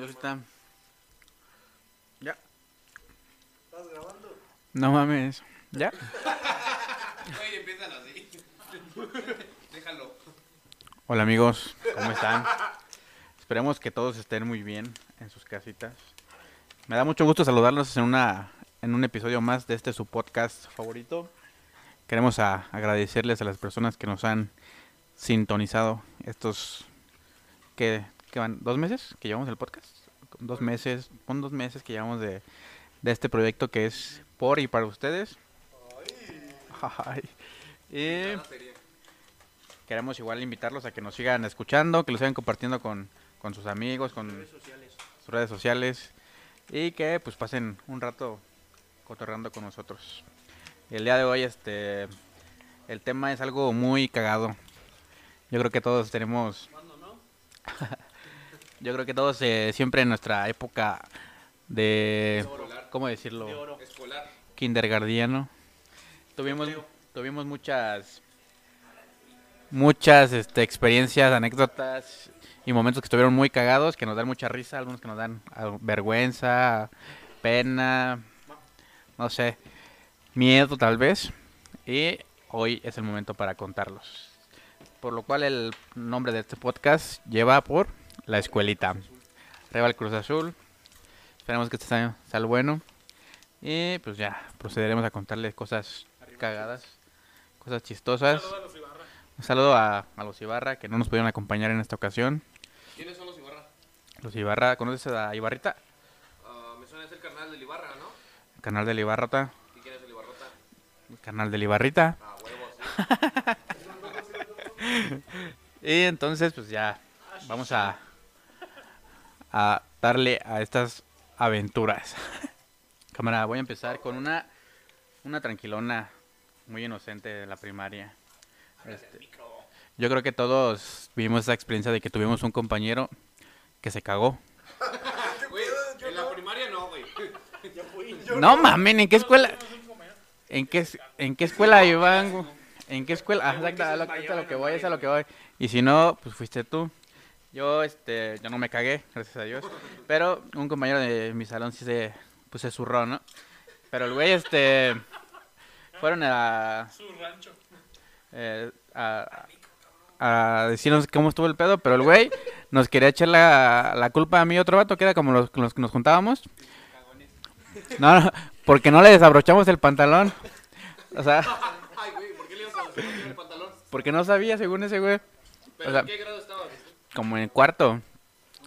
Ahorita. Ya. ¿Estás grabando? No mames. Ya. Oye, empiezan así. Déjalo. Hola amigos, ¿cómo están? Esperemos que todos estén muy bien en sus casitas. Me da mucho gusto saludarlos en una en un episodio más de este su podcast favorito. Queremos a- agradecerles a las personas que nos han sintonizado estos que van dos meses que llevamos el podcast, dos meses, son dos meses que llevamos de, de este proyecto que es por y para ustedes. Ay. Y queremos igual invitarlos a que nos sigan escuchando, que lo sigan compartiendo con, con sus amigos, con sus redes sociales y que pues pasen un rato cotorreando con nosotros. El día de hoy este el tema es algo muy cagado. Yo creo que todos tenemos Yo creo que todos eh, siempre en nuestra época de Escolar. ¿cómo decirlo? Escolar. kindergardiano. Tuvimos, tuvimos muchas, muchas este, experiencias, anécdotas y momentos que estuvieron muy cagados, que nos dan mucha risa, algunos que nos dan ah, vergüenza, pena, no sé, miedo tal vez. Y hoy es el momento para contarlos. Por lo cual el nombre de este podcast lleva por La Escuelita. Arriba el Cruz Azul. Esperemos que este año sea bueno. Y pues ya, procederemos a contarles cosas cagadas, cosas chistosas. Un saludo a, a los Ibarra que no nos pudieron acompañar en esta ocasión. ¿Quiénes son los Ibarra? Los Ibarra, ¿conoces a Ibarrita? Ah, me suena es el carnal del Ibarra, ¿no? El canal del Ibarrata. ¿Y quién es el Ibarrota? El canal del Ibarrita. Ah, huevos. Y entonces pues ya, vamos a, a darle a estas aventuras. Cámara, voy a empezar con una, una tranquilona muy inocente de la primaria. Este, yo creo que todos vivimos esa experiencia de que tuvimos un compañero que se cagó. Güey, en la primaria no, güey. Ya fui. No mamen, ¿en qué escuela? ¿En qué, en qué escuela iban? ¿En qué escuela? Ah, exacto, a lo, es a lo que voy, es a lo que voy. Y si no, pues fuiste tú. Yo, este, yo no me cagué, gracias a Dios. Pero un compañero de mi salón sí se, pues se zurró, ¿no? Pero el güey, este, fueron a, Su rancho. eh, a, a decirnos cómo estuvo el pedo, pero el güey nos quería echar la, la culpa a mí y otro vato, que era como los, los que nos juntábamos. No, no, porque no le desabrochamos el pantalón. O sea, Ay, güey, ¿por qué le ibas a hacer el pantalón? porque no sabía, según ese güey. ¿Pero O sea- en qué grado estabas? Como en el cuarto.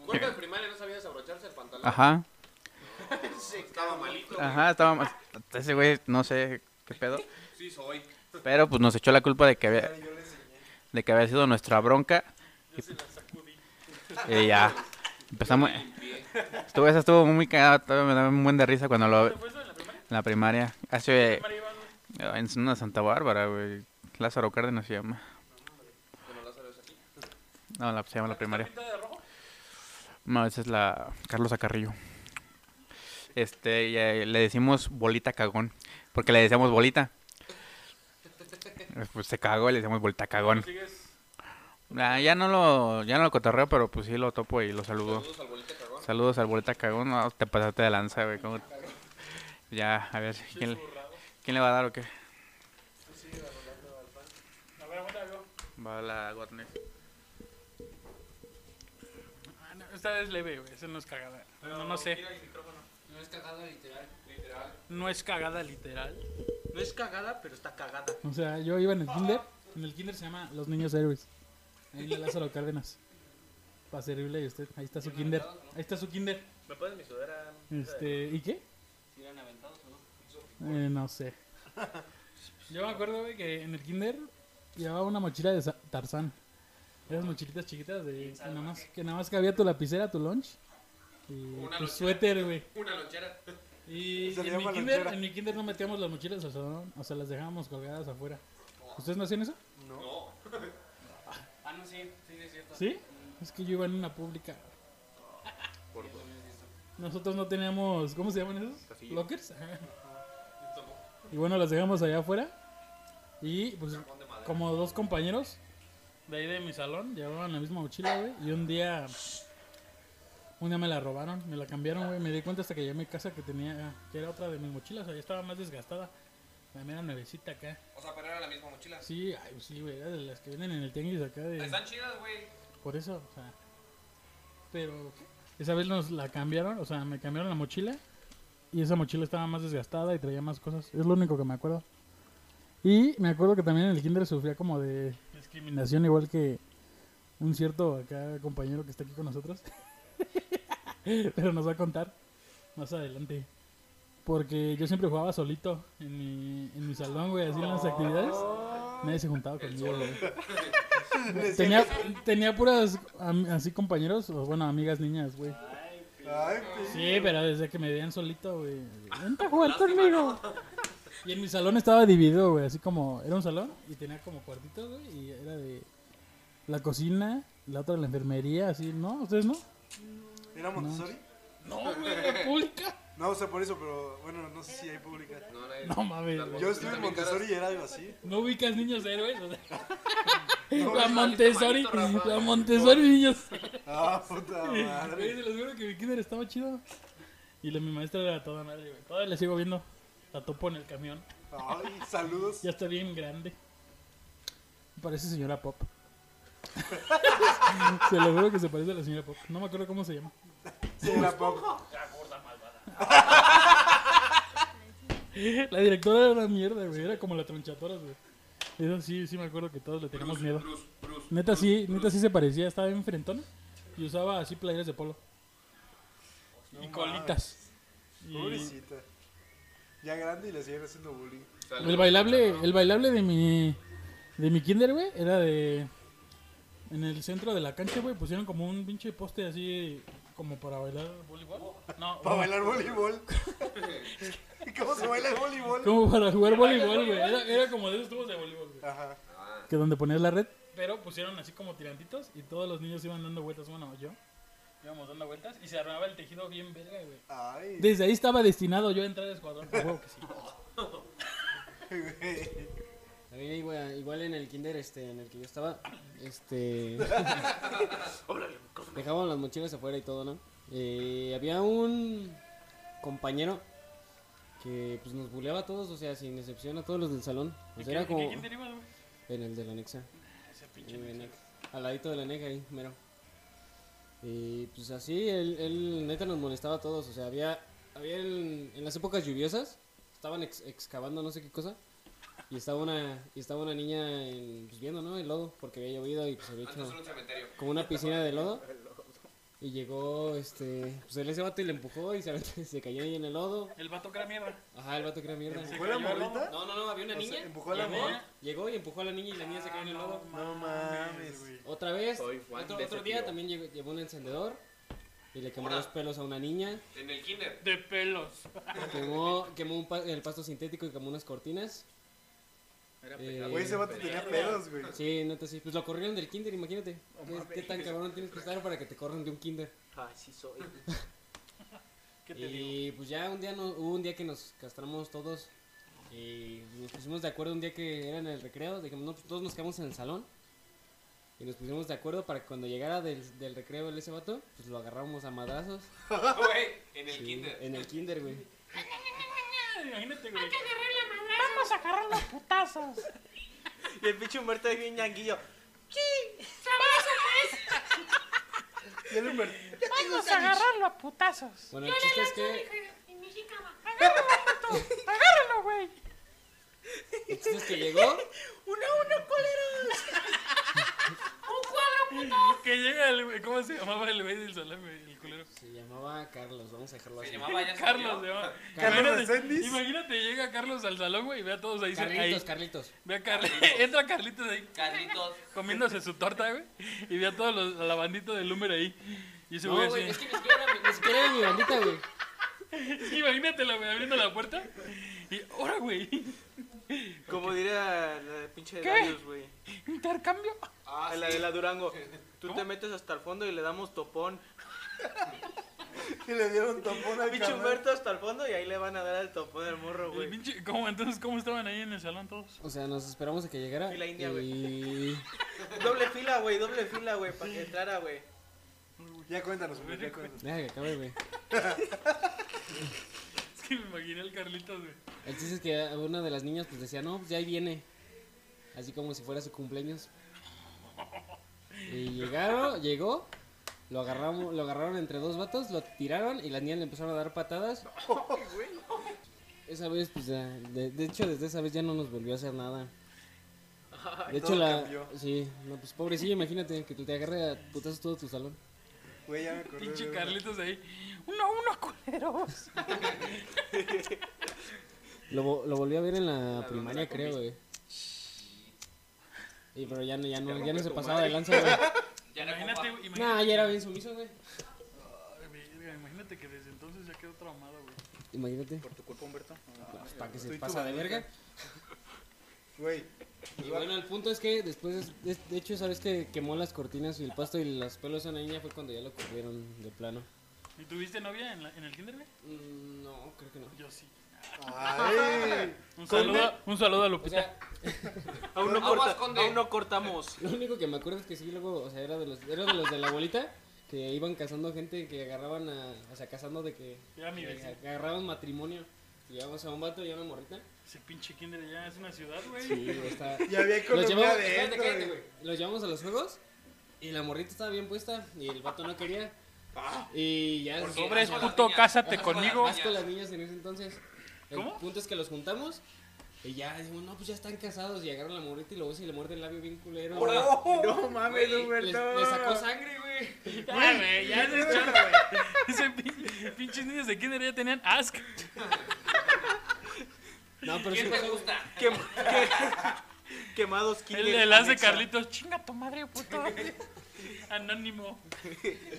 ¿Cuánto de primaria no sabía desabrocharse el pantalón? Ajá, Sí, estaba malito. güey. ajá, estaba más. Ese güey, no sé qué pedo. Sí, soy. Pero pues nos echó la culpa de que había, Yo de que había sido nuestra bronca. Y ya. Empezamos. Estuvo, esa estuvo muy cagada, todavía me daba un buen de risa cuando lo. ¿Fue eso en la primaria? En la primaria. Hace. Primaria. En una Santa Bárbara, güey. Lázaro Cárdenas se llama. Bueno, Lázaro es aquí. No, la, se llama la primaria. ¿Pintada de rojo? No, esa es la Carlos Acarrillo. Este, y, eh, le decimos bolita cagón. Porque le decíamos bolita. Eh, Pues se cagó y le decíamos bolita cagón. Ah, ya no lo, ya no lo cotorreo, pero pues sí lo topo y lo saludo. Saludos al bolita cagón. Saludos al bolita cagón. No, te pasaste de lanza, güey. ¿cómo? Ya, a ver, ¿quién, le- ¿quién le va a dar o qué? A ver, aguanta, algo. Va la Gotner. Ah, no, esta es leve, güey. Esa no es cagada. No, no sé. No es cagada literal. Literal. No es cagada literal. No es cagada, pero está cagada. O sea, yo iba en el kinder. En el kinder se llama Los Niños Héroes. Ahí en Lázaro Cárdenas. Para servirle a usted. Ahí está su kinder. Ahí está su kinder. ¿Me pones mi sudadera? Este, ¿y qué? Eh, no sé. Yo me acuerdo, güey, que en el kinder llevaba una mochila de Tarzán. Esas mochilitas chiquitas de que nada más que nada más cabía tu lapicera, tu lunch y Una tu lonchera. suéter, güey. Una lonchera. Y en mi, kinder, en mi kinder no metíamos las mochilas al salón, o sea, las dejábamos colgadas afuera. ¿Ustedes no hacían eso? No. Ah, no, sí, sí, sí, es cierto. ¿Sí? Es que yo iba en una pública. Nosotros no teníamos, ¿cómo se llaman esos? Lockers. Ajá. Y bueno, las dejamos allá afuera. Y pues como dos compañeros de ahí de mi salón llevaban la misma mochila, güey. Y un día, un día me la robaron, me la cambiaron, güey. Me di cuenta hasta que llegué a mi casa que tenía, que era otra de mis mochilas, o sea, ya estaba más desgastada. La mía era nuevecita acá. O sea, pero era la misma mochila. Sí, ay, sí, güey, era de las que venden en el tianguis acá de... Están chidas, güey. Por eso, o sea. Pero esa vez nos la cambiaron, o sea, me cambiaron la mochila. Y esa mochila estaba más desgastada y traía más cosas. Es lo único que me acuerdo. Y me acuerdo que también en el kinder sufría como de discriminación, igual que un cierto acá compañero que está aquí con nosotros. Pero nos va a contar más adelante. Porque yo siempre jugaba solito en mi, en mi salón, güey, así en las actividades. Nadie se juntaba conmigo, güey. Tenía, tenía puras así compañeros, o bueno, amigas niñas, güey. Ay, Sí, pero desde que me veían solito, güey. Vente a jugar conmigo. Y en mi salón estaba dividido, güey, así como, era un salón y tenía como cuartitos, güey, y era de la cocina, la otra de la enfermería, así, ¿no? ¿Ustedes no? ¿Era Montessori? No, güey, pública. No, o sea, por eso, pero bueno, no sé si hay pública. No, mames. Yo estuve en. Montessori y era algo así. No ubicas niños héroes, o sea. No, La Montessori, la Montessori niños. Ah, puta madre. se los juro que mi kinder estaba chido. Y la, mi maestra era toda madre, güey. Todavía la sigo viendo. La topo en el camión. Ay, saludos. Ya está bien grande. Parece señora Pop. se lo juro que se parece a la señora Pop. No me acuerdo cómo se llama. Sí, la pop. La directora era una mierda, güey. Era como la tronchatoras, güey. Eso sí, sí me acuerdo que todos le teníamos miedo. Bruce, Bruce. Neta sí, neta sí se parecía. Estaba bien frentona. Y usaba así playeras de polo. y colitas. Y Pobrecita. Ya grande y le siguen haciendo bullying. El bailable, el bailable de mi de mi kinder, güey, era de en el centro de la cancha, güey, pusieron como un pinche poste así como para bailar voleibol. No, Para bailar voleibol. ¿Cómo se baila el voleibol? como para jugar voleibol, güey. Era, era como de esos tubos de voleibol, güey. Ajá. Que donde ponías la red, pero pusieron así como tirantitos y todos los niños iban dando vueltas, bueno, yo íbamos dando vueltas y se armaba el tejido bien verga, güey. Ay, Desde ahí estaba destinado yo a entrar al escuadrón, que sí. igual, igual en el kinder este, en el que yo estaba, este... Dejaban las mochilas afuera y todo, ¿no? Eh, había un compañero que pues nos buleaba a todos, o sea, sin excepción a todos los del salón. O sea, era como en el de la anexa. Ese pinche en el Enec, Al ladito de la anexa ahí, mero. Y pues así, él, él neta nos molestaba a todos, o sea, había, había el- en las épocas lluviosas, estaban ex- excavando no sé qué cosa. Y estaba una, y estaba una niña en, pues, viendo, ¿no? El lodo, porque había llovido y pues había hecho era un cementerio. como una piscina de lodo. Y llegó, este, pues él ese vato y le empujó y se, se cayó ahí en el lodo. El vato que era mierda. Ajá, el vato que era mierda. ¿Empujó la morrita? No, no, no, había una O sea, niña. ¿empujó a la llegó, morra? llegó y empujó a la niña y la niña se cayó en el lodo. No mames. Otra vez, otro, otro día tío. también llevó un encendedor y le quemó Ahora. los pelos a una niña. En el kinder. De pelos. Quemó, quemó un pa- el pasto sintético y quemó unas cortinas. Era Eh. Güey, ese vato tenía pedos, güey. Sí, neta sí. Pues lo corrieron del kinder, imagínate. ¿Qué, qué tan cabrón tienes que estar para que te corran de un kinder? Ay, sí soy. ¿Qué te digo? Y pues ya un día no, hubo un día que nos castramos todos y nos pusimos de acuerdo un día que era en el recreo, dijimos, no, pues todos nos quedamos en el salón y nos pusimos de acuerdo para que cuando llegara del, del recreo el ese vato, pues lo agarramos a madrazos. Güey, en el Sí, kinder. En el kinder, güey. Imagínate, güey. Vamos a agarrar los putazos. Y el pinche Humberto es bien ñanguillo. Vamos a agarrarlo a putazos. Bueno, el chiste es que, Agárralo, güey. el chiste es que llegó, Que llega el güey. ¿Cómo se llamaba el güey del salón, güey? El culero. se llamaba Carlos, vamos a dejarlo Se así. llamaba ya se Carlos se murió. llama. Carlos Imagínate-. Imagínate, llega Carlos al salón, güey, y ve a todos ahí. ahí. Carlitos, Carlitos. Ve a Carlitos. Entra Carlitos ahí Carlitos. comiéndose su torta, güey. Y ve a todos los, a la bandita del Lumer ahí. Y ese No, güey es que ni siquiera, era mi- ni siquiera era mi bandita, güey. Imagínatela, güey, abriendo la puerta. Y ahora, güey. Como diría la pinche ¿Qué? Darius, güey. Intercambio. Ah, la sí. de la Durango. Tú te metes hasta el fondo y le damos topón. Y le dieron topón al Pinche. Humberto hasta el fondo y ahí le van a dar el topón al morro, güey. pinche- ¿Cómo, entonces, ¿cómo estaban ahí en el salón todos? O sea, nos esperamos a que llegara. Fila india, y... Doble fila, güey, doble fila, güey, para que entrara, güey. Ya cuéntanos, güey, ya cuéntanos. Deja que acabe, güey. Me imaginé al Carlitos, güey. El chiste es que una de las niñas pues decía, no, pues ya ahí viene. Así como si fuera su cumpleaños. Y llegaron, llegó, lo agarramos, lo agarraron entre dos vatos, lo tiraron y las niñas le empezaron a dar patadas. Esa vez, pues, ya, de, de hecho, desde esa vez ya no nos volvió a hacer nada. De hecho, la. Sí, no, pues pobrecillo, imagínate que te agarre a putazos todo tu salón. Güey, ya me acordé. Pinche de. Carlitos ahí. Uno, uno, culeros. Lo, lo volví a ver en la, primaria, creo, güey. Y pero ya no, ya no, ya no se pasaba de lanza, güey. Ya era Imagínate, güey. Nah, ya era bien sumiso, güey. Imagínate que desde entonces ya quedó traumado, güey. Imagínate. Por tu culpa, Humberto. Pues, para que se pasa de verga. Güey. Y bueno, el punto es que después, de, de hecho, sabes que quemó las cortinas y el pasto y los pelos a una niña fue cuando ya lo corrieron de plano. ¿Y tuviste novia en, la- en el kinder, güey? Mm, no, creo que no. Yo sí. Ay. Un saludo, un saludo a O Lupita. sea, Aún no, corta- aún no cortamos. lo único que me acuerdo es que sí, luego, o sea, era de los, era de los de la abuelita que iban cazando gente que agarraban a, o sea, cazando de que, Era mi que vecino. agarraban matrimonio. Llevamos a un vato y a una morrita. Ese pinche kinder ya es una ciudad, güey. Sí, está. Ya había Los economía cállate, güey. Los llevamos a los juegos y la morrita estaba bien puesta y el vato no quería. Y ya asco a las puto, cásate conmigo. asco a las niñas en ese entonces. El ¿Cómo? punto es que los juntamos y ya dijimos, no, pues ya están casados y agarran a la morrita y luego se le muerde el labio bien culero. No mames, Humberto. le sacó sangre, güey. Ya, güey, ya se güey. Ese pin- pinches niños de kinder ya tenían asco. No, pero sí ¿Quién te pasó. gusta? Quem- que- Quemados El, kinder. el hace anexa. Carlitos, chinga tu madre, puto. Anónimo.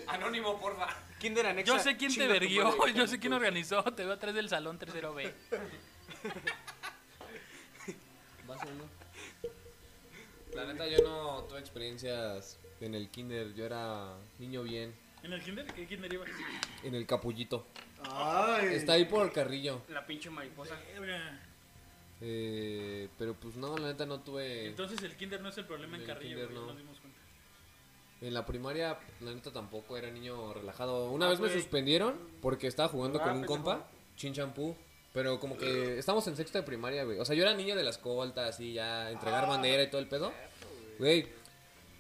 Anónimo, porfa. Kinder anexa. Yo sé quién te verguió, yo sé quién organizó. Te veo atrás del salón tercero B. ¿Vas o no? La neta, yo no tuve experiencias en el kinder. Yo era niño bien. ¿En el kinder? ¿Qué kinder ibas? En el capullito. Ay. Está ahí por el carrillo. La pinche mariposa. Eh, pero pues no, la neta no tuve. Entonces el kinder no es el problema en Carrillo, kinder no. nos dimos cuenta. En la primaria, la neta tampoco era niño relajado. Una Ah, vez me suspendieron porque estaba jugando Ah, con un compa, chin champú. Pero como que estamos en sexto de primaria, güey. O sea, yo era niño de la escolta, así, ya entregar bandera y todo el pedo. Güey,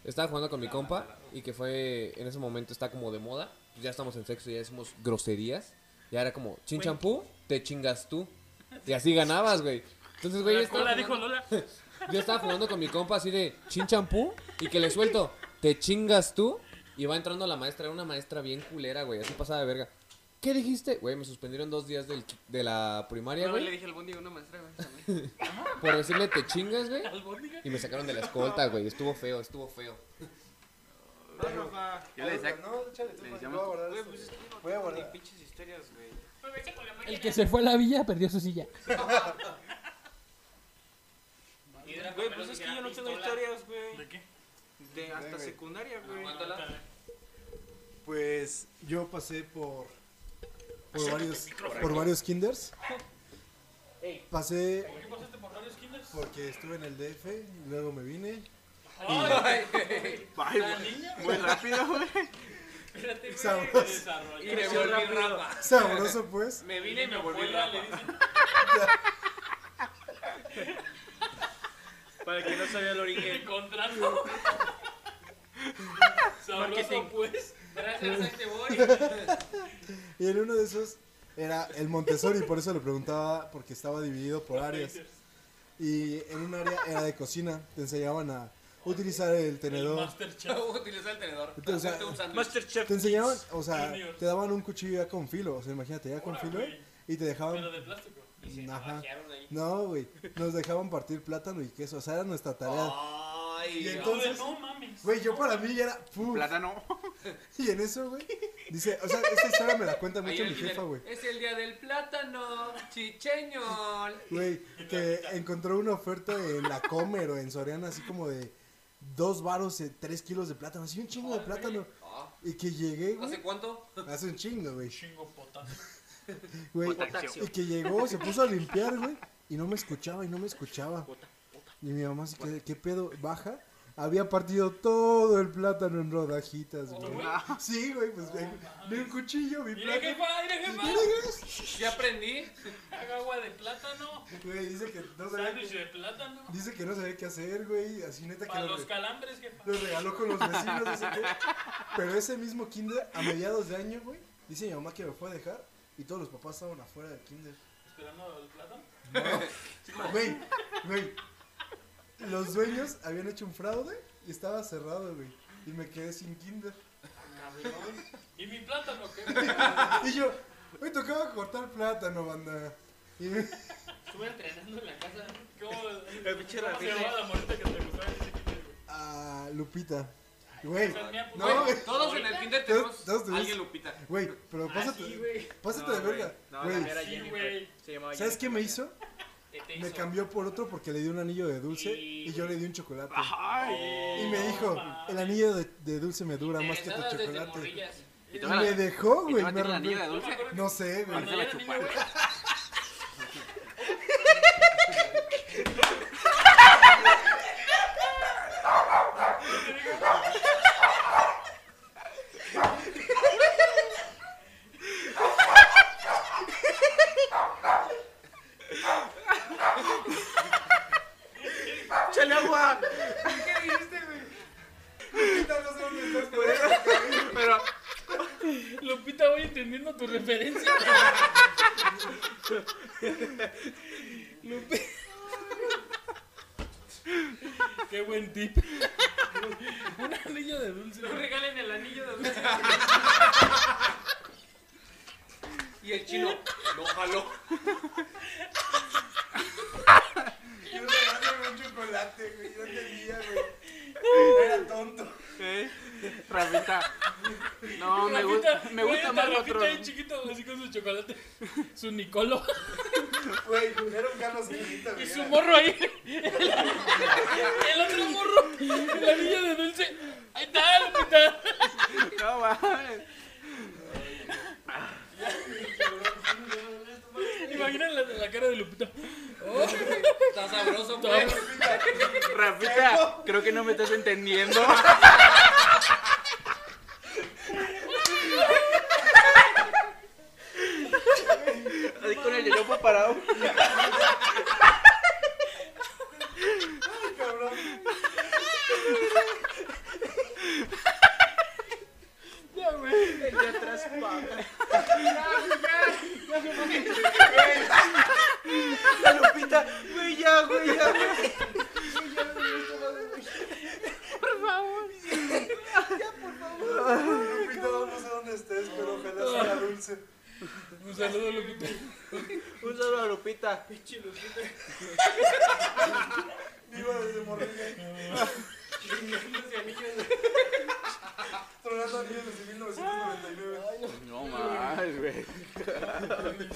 estaba jugando con mi compa y que fue, en ese momento está como de moda. Ya estamos en sexto, ya decimos groserías. Ya era como, chin champú, te chingas tú. Y así ganabas, güey. Entonces, güey, yo La estaba cola dijo jugando- Lola. yo estaba jugando con mi compa así de chin champú y que le suelto, te chingas tú. Y va entrando la maestra, era una maestra bien culera, güey, así pasada de verga. ¿Qué dijiste? Güey, me suspendieron dos días del, de la primaria, No, le güey, dije al bondi a una maestra, güey. también. por decirle te chingas, güey. Y me sacaron de la escolta, güey, estuvo feo, estuvo feo. No. Yo le decía, No, échale tú, le voy a guardar Güey, pues es que no Voy a guardar. pinches historias, güey. El que se fue a la villa perdió su silla. Güey, pues es que yo no tengo historias, güey. ¿De qué? De hasta güey. secundaria, güey. Aguántala. Pues yo pasé por por varios por varios kinders. Pasé ¿Qué pasaste por varios kinders? porque estuve en el DF, y luego me vine. Ay, güey. Muy rápido, güey. Espérate, Sabroso. güey. Desarrolló. Y me volví rapa. Sabroso pues. Me vine y me volví rapa. Para el que no sabía el origen. El contrato. Sabroso, Marketing. pues. Gracias, ahí te voy. Y en uno de esos era el Montessori, por eso le preguntaba porque estaba dividido por áreas. Y en un área era de cocina, te enseñaban a utilizar el El tenedor. Masterchef. Utiliza el tenedor. Entonces, o sea. Masterchef. Te enseñaban, o sea, Junior. te daban un cuchillo ya con filo, o sea, imagínate, ya con filo, güey. y te dejaban, Pero de plástico. Ajá, Bajearon ahí. no, güey, nos dejaban partir plátano y queso, o sea, era nuestra tarea. Ay, Y no. entonces- No mames. Güey, yo para mí ya era, puf, plátano. y en eso, güey, dice, o sea, esta historia me la cuenta mucho el mi jefa, güey, Es el día del plátano, chicheño. güey, que encontró una oferta en la Comer o en Soriana, así como de dos varos, eh, tres kilos de plátano, así un chingo de plátano, Y que llegué, güey. ¿Hace cuánto? Hace un chingo, güey. Chingo potas. Güey, y que llegó, se puso a limpiar, güey. Y no me escuchaba, y no me escuchaba. Y mi mamá así, ¿qué, qué pedo? Baja. Había partido todo el plátano en rodajitas, güey. Sí, güey, pues ven, de un cuchillo, mi Mire, plátano. jefa, mire, jefa. Ya aprendí. Haga agua de plátano. Güey, dice que no sabía, Sándwich de plátano. dice que no sabía qué hacer, güey. Así neta que Para lo, los re- calambres, jefa. lo regaló con los vecinos, no sé qué. Pero ese mismo kinder, a mediados de año, güey, dice mi mamá que me fue a dejar. Y todos los papás estaban afuera del kinder. Esperando el plátano. Güey, güey. Los dueños habían hecho un fraude y estaba cerrado, güey. Y me quedé sin kinder. ¿Y mi plátano qué? Y yo, hoy tocaba cortar plátano, banda. Y me- Estuve entrenando en la casa. ¿Cómo, El pinche ¿Cómo se llamaba la morita que te gustaba en ese kinder, güey? a Lupita. Güey, no, güey. Todos en el Todos- tenemos todos tenemos- alguien Lupita. Güey, pero pásate, pásate de verga. No, Güey, la mía era Sí, Jennifer. güey. Se llamaba ¿sabes qué me hizo? ¿Qué te Me cambió por otro porque le di un anillo de dulce y yo le di un chocolate. Y me dijo, el anillo de, de dulce me dura más que tu chocolate. ¿Y Y te va a- me dejó, ¿Y te güey. Me tirar el anillo de rompió. dulce? No sé, güey. Cuando yo era niño, güey. No. mames, güey.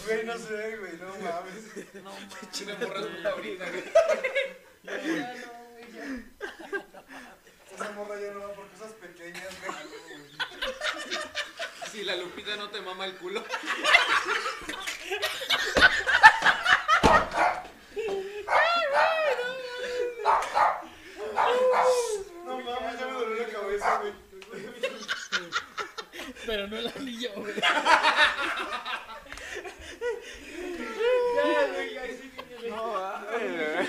Güey, no sé, güey, no mames. No mames. Chile morra es güey. No, güey, ya. Esa morra ya no va por cosas pequeñas, güey. Si la Lupita no te mama el culo. Pero no el anillo, güey. No, güey.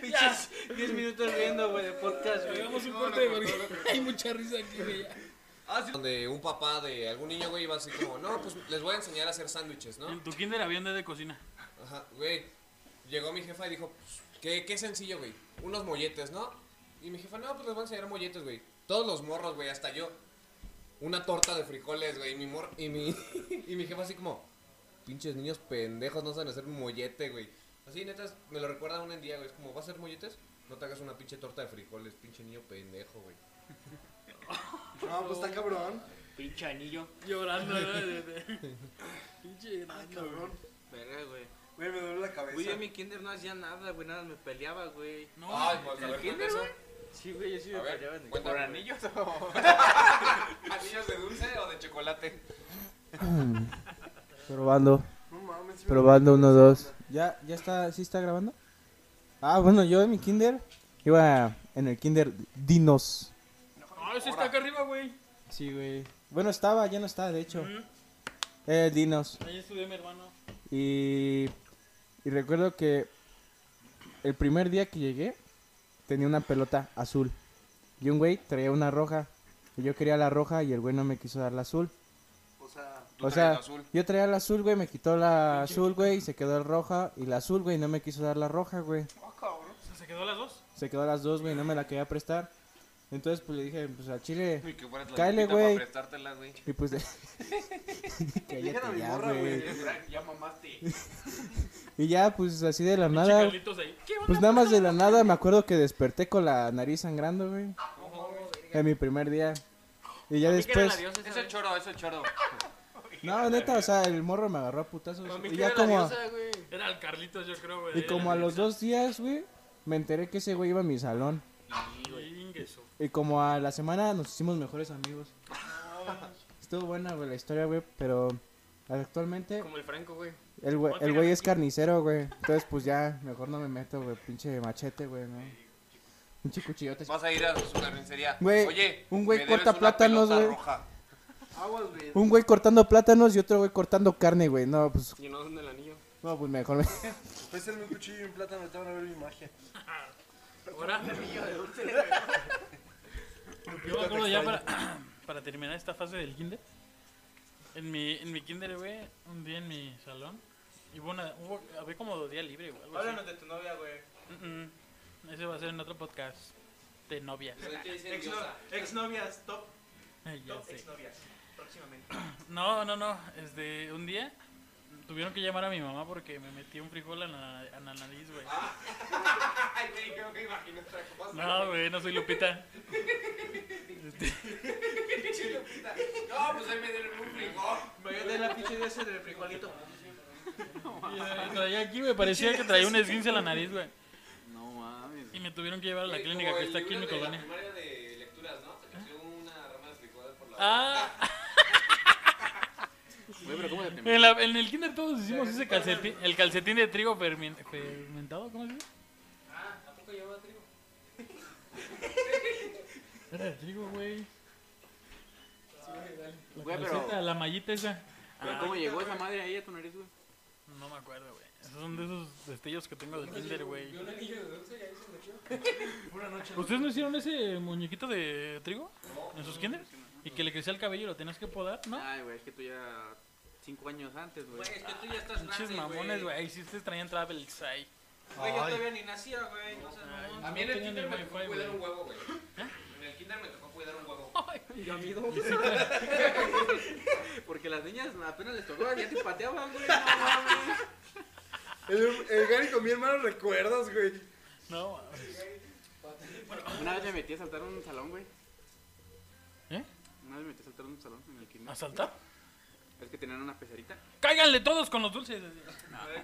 Pinches 10 minutos viendo, güey, de podcast, güey. Hagamos un corte porque hay mucha risa aquí, güey. ya. Donde un papá de algún niño, güey, iba así como, no, pues les voy a enseñar a hacer sándwiches, ¿no? En tu kinder había un de cocina. Ajá, güey. Llegó mi jefa y dijo, pues, qué, qué sencillo, güey. Unos molletes, ¿no? Y mi jefa, no, pues les voy a enseñar molletes, güey. Todos los morros, güey, hasta yo. Una torta de frijoles, güey. Y mi mor y mi, y mi jefa así como, pinches niños pendejos, no saben hacer un mollete, güey. Así, neta, me lo recuerda un en día, güey. Es como, ¿vas a hacer molletes? No te hagas una pinche torta de frijoles, pinche niño pendejo, güey. No, pues está cabrón. Pinche anillo. Llorando, ¿no? De- de- Pinche güey. Verga, güey. Güey, me duele la cabeza. Güey, en mi kinder no hacía nada, güey, nada, me peleaba, güey. No, Ay, pues, a ¿En ver, el cuenta kinder, güey? Sí, güey, yo sí me A ver, peleaba en el cuéntame. ¿Por anillos o...? ¿Anillos de dulce o de chocolate? Probando. No mames, sí me- Probando, uno, dos. ¿Ya, ya está, sí está grabando? Ah, bueno, yo en mi kinder iba en el kinder Dinos. Ah, ese está acá arriba, güey. Sí, güey. Bueno, estaba, ya no está, de hecho. Ujú. Eh, Dinos. Ahí estudió mi hermano. Y, y recuerdo que el primer día que llegué tenía una pelota azul. Y un güey traía una roja. Y yo quería la roja y el güey no me quiso dar la azul. O sea, Tú O traes sea, la azul. yo traía la azul, güey, me quitó la azul, güey, se quedó el roja. Y la azul, güey, no me quiso dar la roja, güey. O sea, ¿se quedó las dos? Se quedó las dos, güey, no me la quería prestar. Entonces, pues le dije, pues al chile. Cáele, güey. para prestártela, güey. Y pues. Cállate ya, güey. Ya mamaste. Y ya, pues así de la nada. Carlitos ahí. ¿Qué onda? Pues nada más de la nada me acuerdo que desperté con la nariz sangrando, güey. En mi primer día. Y ya después. Es el choro, es el choro. No, neta, o sea, el morro me agarró a putazos. Y ya era como. la diosa, güey. Era el Carlitos, yo creo, güey. Y como a los dos días, güey, me enteré que ese güey iba a mi salón. Y como a la semana nos hicimos mejores amigos. Estuvo buena, güey, la historia, güey, pero actualmente Como el Franco, güey. el güey, el güey es carnicero, güey. Entonces, pues ya, mejor no me meto, güey, pinche machete, güey, ¿no? Pinche cuchillote. Vas a ir a su carnicería. Güey, Oye, un güey corta plátanos, güey. roja. aguas, güey. Un güey cortando plátanos y otro güey cortando carne, güey. No, pues, Y no son el anillo. no, pues mejor. me- Puede ser un cuchillo y un plátano, te van a ver mi magia. Ahora. Yo me acuerdo ya para, para terminar esta fase del kinder. En mi, en mi kinder, güey, un día en mi salón, hubo una, hubo, había como día libre, güey. Háblanos de tu novia, güey. Mm, mm. Ese va a ser en otro podcast de novias. Ex novias, top, Ya top sé. ex novias. Próximamente. No, no, no. Este, un día tuvieron que llamar a mi mamá porque me metí un frijol en la, en la nariz, güey. Ay, creo que imagino otra cosa. No, güey, no soy Lupita. Este, No, pues ahí me dieron un frijol. Voy a dar la pinche de ese del frijolito. y, eh, traía aquí, güey, parecía que traía un esguince en la nariz, güey. No mames. Y me tuvieron que llevar a la clínica que está aquí en mi colonia. De lecturas, ¿no? Creció una rama por la Ah, Güey, pero ¿cómo se te en, la- en el kinder todos hicimos ese calcetín, el calcetín de trigo fermen- fermentado, ¿cómo se dice? Ah, ¿a poco llevaba trigo? Era de trigo, güey. La Güey, pero- calceta, la mallita esa. ¿Pero cómo llegó esa madre ahí a tu nariz, güey? No me acuerdo, güey. Esos son de esos destellos que tengo del kinder, güey. ¿Ustedes no hicieron ese muñequito de trigo en sus kinders? Y que le crecía el cabello y lo tenías que podar, ¿no? Ay, güey, es que tú ya... Cinco años antes, güey. Güey, es que tú ya estás Pinches grande, mamones, güey. Si ustedes traían travels ahí. Güey, yo todavía ni nacía, güey. No Ay, mamón. A mí en el kinder me tocó cuidar un huevo, güey. En el kinder me tocó cuidar un huevo. Porque las niñas apenas les tocó, ya te pateaban, güey. No mames. El, el Gary con mi hermano recuerdas, güey. No, Una vez me metí a saltar un salón, güey. Una vez me metí a saltar un salón en el kinder. ¿A saltar? Es que tenían una pecerita. ¡Cáiganle todos con los dulces!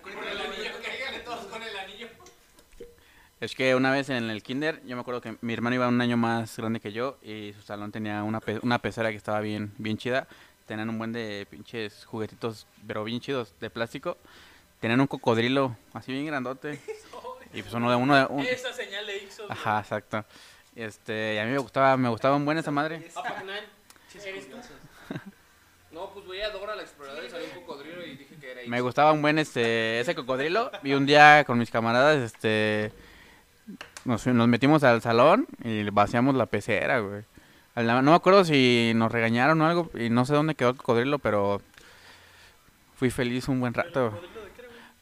Con el anillo, cáigale todos con el anillo. Es que una vez en el kinder, yo me acuerdo que mi hermano iba un año más grande que yo y su salón tenía una, pe- una pecera que estaba bien, bien chida. Tenían un buen de pinches juguetitos, pero bien chidos, de plástico. Tenían un cocodrilo así bien grandote. Y pues uno de uno de un... Esa señal de Ixos. Ajá, exacto. Este, y a mí me gustaba, me gustaba un buen esa madre. ¿Eres tú? No, pues veía a Dora la exploradora y salió un cocodrilo y dije que era Me gustaba un buen este ese cocodrilo y un día con mis camaradas este nos, metimos al salón y vaciamos la pecera, güey. No me acuerdo si nos regañaron o algo y no sé dónde quedó el cocodrilo, pero fui feliz un buen rato.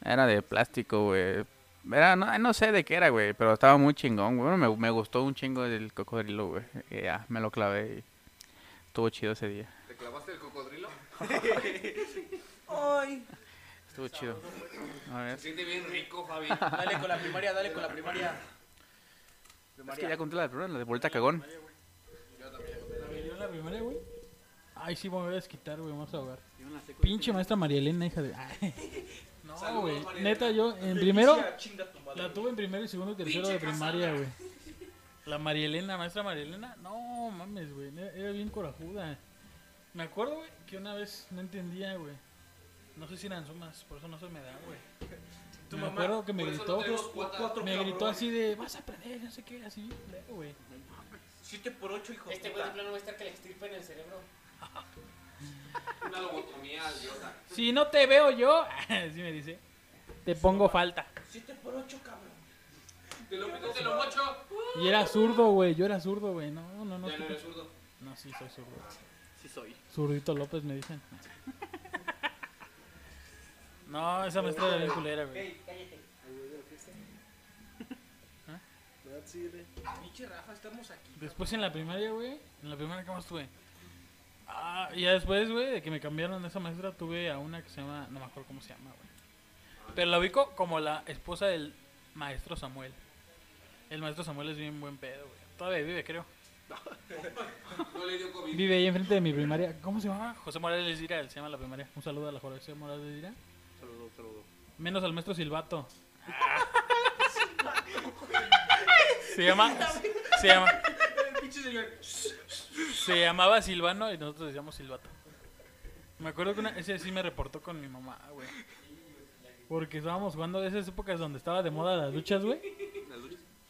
Era de plástico, güey. Era, no, no sé de qué era, güey, pero estaba muy chingón, güey. Bueno, me, me gustó un chingo el cocodrilo, güey. Y ya, me lo clavé y estuvo chido ese día. ¿Te clavaste el cocodrilo? Ay. Estuvo chido. A Se ver. siente bien rico, Fabi. Dale con la primaria, dale con la primaria. Es que ya conté la de primero, la de bolita cagón. ¿Yo en la primaria, güey? Ay, sí, me voy a desquitar, güey. Vamos a ahogar. Pinche maestra María Elena, hija de. Ay. No, güey. Neta, yo en primero. La tuve en primero y segundo y tercero de primaria, güey. La Marielena, maestra Marielena, no mames, güey, era, era bien corajuda. Me acuerdo, güey, que una vez no entendía, güey. No sé si eran sumas, por eso no se me da, güey. Me mamá, acuerdo que me gritó, no. Cuatro me gritó así de, vas a aprender, no sé qué, así, güey. 7 por 8, hijo Este güey de plano va a estar que le extirpen el cerebro. Una lobotomía idiota. Si no te veo yo, así me dice, te pongo falta. 7 por 8, cabrón. Te lo meto, te lo mocho. Y era zurdo, güey, yo era zurdo, güey, no, no, no. Ya no eres zurdo. No, sí, soy zurdo. Sí soy. Zurdito López me dicen. No, esa maestra era bien culera, güey. Pinche Rafa, estamos aquí. Después en la primaria, güey. En la primaria, ¿qué más tuve? Ah, y ya después, güey, de que me cambiaron de esa maestra, tuve a una que se llama, no me acuerdo cómo se llama, güey. Pero la ubico como la esposa del maestro Samuel. El maestro Samuel es bien buen pedo, güey. Todavía vive, creo. No le dio COVID. Vive ahí enfrente de mi primaria. ¿Cómo se llama? José Morales Dira, él se llama la primaria. Un saludo a la José Morales Dira. Saludo, saludo. Menos al maestro Silvato. se llama. Se llama. Se llamaba Silvano y nosotros decíamos Silvato. Me acuerdo que una, ese sí me reportó con mi mamá, güey. Porque estábamos jugando de esas épocas donde estaba de moda las luchas, güey.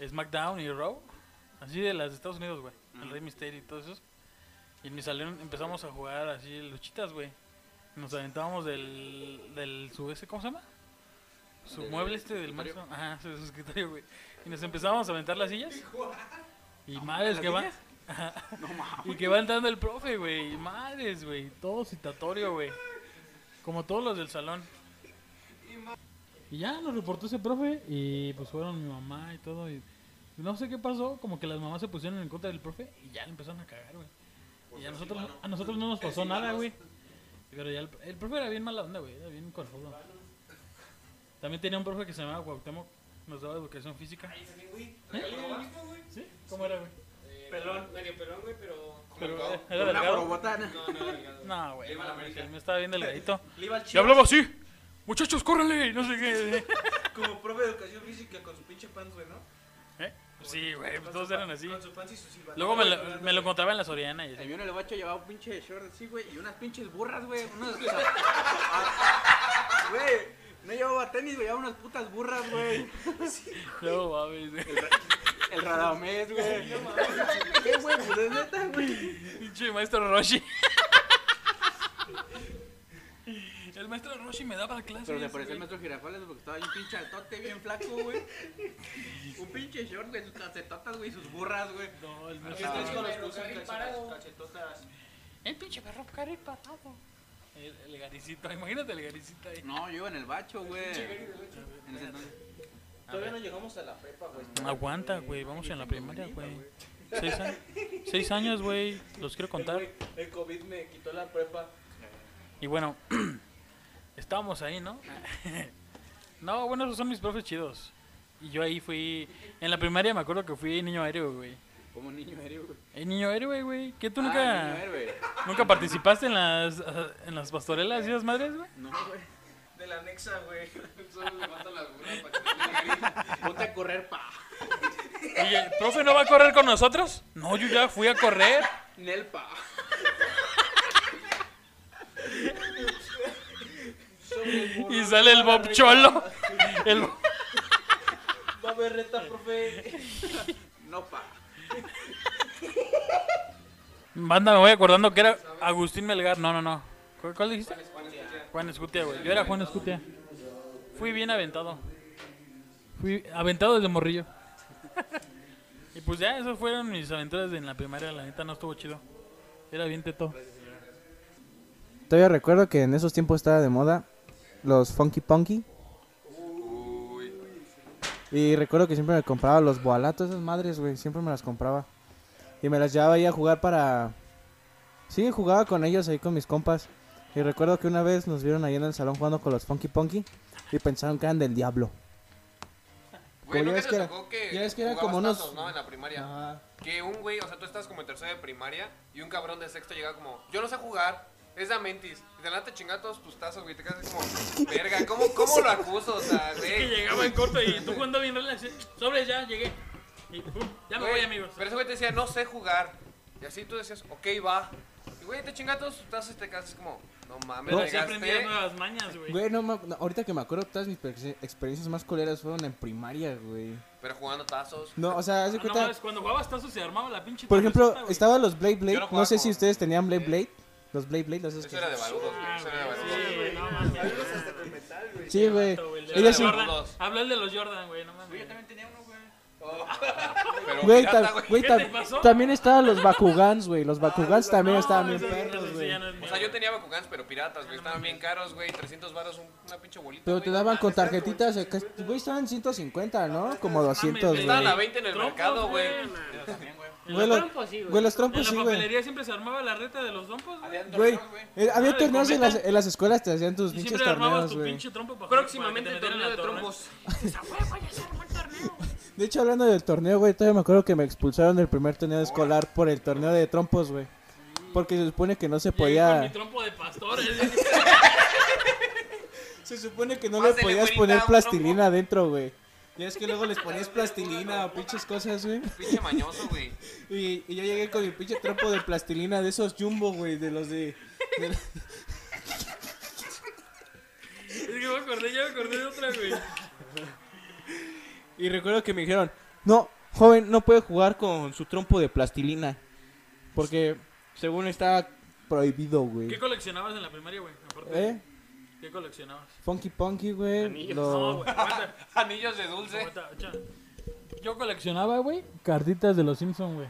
SmackDown y Raw. Así de las de Estados Unidos, güey. El Rey Mysterio y todo eso. Y en mi salón empezamos a jugar así luchitas, güey. Nos aventábamos del, del su ese, ¿cómo se llama? Su Del mueble este del maestro. Ajá, su, su escritorio, güey. Y nos empezábamos a aventar las sillas. Y madres que van. Ajá. Y que va entrando el profe, güey. Madres, güey. Todo citatorio, güey. Como todos los del salón. Y ya nos reportó ese profe. Y pues fueron mi mamá y todo. Y no sé qué pasó. Como que las mamás se pusieron en contra del profe. Y ya le empezaron a cagar, güey. Y a nosotros, no- a nosotros no nos pasó nada, güey. Pero ya el, el profe era bien mala onda, güey. Era bien corajudo. También tenía un profe que se llamaba Cuauhtémoc. Nos daba educación física. ¿Eh? ¿Sí? ¿Cómo era, güey? Pelón. Medio pelón, güey, pero. Pero era- delgado. No, no, delgado. No, güey. Le iba a la no, América. Me estaba bien delgadito. Le iba al Y Chivas hablaba así. Muchachos, córranle. y No sé qué. como profe de educación física con su pinche pants, güey, ¿no? ¿Eh? Sí, güey. pues todos eran así. Con su pants y su silbato. Luego me lo, me lo encontraba en la Soriana y El así. mío en el bacho llevaba un pinche short así, güey, y unas pinches burras, güey. Unas... Güey, no llevaba tenis, güey, llevaba unas putas burras, güey. No mames, güey. El Radamés, güey. ¿Qué, güey? Pues es neta, güey. Pinche maestro Roshi. El maestro Roshi me daba clases. Pero se parecía al maestro Girafales porque estaba bien pinche altote, bien flaco, güey. Un pinche short, güey, sus calcetotas, güey, sus burras, güey. No, el maestro Ah. con los calcetotas-. El pinche perro carril parado. El, el garicito, imagínate el garicito ahí. No, yo iba en el bacho, güey. En ese entonces. Todavía no llegamos a la prepa, güey. Aguanta, güey, vamos en la primaria, güey. Seis, a- seis años, güey, los quiero contar. El, el COVID me quitó la prepa. Y bueno, estábamos ahí, ¿no? No, bueno, esos son mis profes chidos. Y yo ahí fui, en la primaria me acuerdo que fui niño héroe, güey. Como niño héroe, güey. El niño héroe, güey. ¿Qué tú Ah, nunca, niño héroe. nunca participaste en las, en las pastorelas y esas madres, güey? No, güey. De la Nexa, güey. Solo levanta las burras para que. Ponte a correr, pa. El profe no va a correr con nosotros. No, yo ya fui a correr. Nel, pa. Y sale el Bob Cholo. El, Va a haber reta, profe. No, pa. Banda, me voy acordando que era Agustín Melgar. No, no, no. ¿Cuál, cuál dijiste? Juan Escutia, güey. Yo era Juan Escutia. Fui bien aventado. Fui aventado desde morrillo. y pues ya, esas fueron mis aventuras en la primaria. La neta no estuvo chido. Era bien teto. Todavía recuerdo que en esos tiempos estaba de moda los Funky Punky. Y recuerdo que siempre me compraba los boalatos, esas madres, güey. Siempre me las compraba. Y me las llevaba ahí a jugar para... Sí, jugaba con ellos ahí con mis compas. Y recuerdo que una vez nos vieron ahí en el salón jugando con los Funky Punky. Y pensaron que eran del diablo. Güey, Como ya ¿nunca ves te que era- tocó que ya ves que eran como unos- tazos, ¿no? En la primaria. Ajá. Que un güey, o sea, tú estás como en tercera de primaria y un cabrón de sexto llega como, yo no sé jugar, es de Amentis. Y de nada te chinga todos tus tazos, güey. Te quedas así como, verga, ¿cómo, cómo lo acuso? O sea, Que güey. llegaba en corto y tú jugando bien relax. Sobre ya, llegué. Y pum, ya me Güey, voy, amigos. Pero ese güey te decía, no sé jugar. Y así tú decías, ok, va. Y güey, te chingatos, estás te quedas como, no mames, Pero me sí aprendí gasté. nuevas mañas, güey. Güey, no, no, ahorita que me acuerdo, todas mis exper- experiencias más coleras fueron en primaria, güey. Pero jugando tazos. No, o sea, haz de Ah, no, cuenta, mames, cuando jugabas tazos se armaba la pinche por ejemplo, estaban los Blade Blade, no no, sé si con- ustedes tenían Blade Blade, los Blade Blade, los esos Eso que- era de baludos, güey. Ah, Eso era de güey, baludos. sí, güey, no. Sí, güey. Vato, güey, el de Ellos los sí- Jordan. Baludos. Habla el de los Jordan, güey, no mames. Yo también tenía uno, güey. Pero Güey, pirata, tam- güey. güey, ¿Qué tam- te pasó? también estaban los Bakugans, güey. Los Bakugans también No, estaban bien perros, güey. O sea, yo tenía Bakugans, pero piratas, güey. Estaban bien caros, güey. 300 varos un- una pinche bolita. Pero güey. te daban con tarjetitas, acá- güey, estaban 150, ¿no? Como 200, güey. Estaban güey. a 20 en el mercado, güey. En Güey, los- trompos, sí, Güey, los En trompos la sí, güey. papelería siempre se armaba la reta de los trompos, güey. Güey, eh, había Ah, de torneos en las, cometa. en las esjuelas, te hacían tus Y pinches siempre armabas torneos, tu güey. pinche trompo para Próximamente para que te torneo de trompos. De hecho, hablando del torneo, güey, todavía me acuerdo que me expulsaron del primer torneo escolar por el torneo de trompos, güey. Porque se supone que no se. Llegué Con mi podía... trompo de pastor. eh. Se supone que no le podías güerita, poner un plastilina adentro, güey. Ya es que luego les ponías plastilina o pinches cosas, güey. Pinche mañoso, güey. Y, y yo llegué con mi pinche trompo de plastilina de esos jumbo, güey, de los de... de- Es que me acordé, ya me acordé de otra, güey. Y recuerdo que me dijeron, no, joven, no puede jugar con su trompo de plastilina. Porque según está prohibido, güey. ¿Qué coleccionabas en la primaria, güey? Aparte, ¿Eh? ¿Qué coleccionabas? Funky Punky, güey. No, Lo... güey, aguanta, Anillos de dulce. Yo coleccionaba, güey, cartitas de los Simpsons, güey.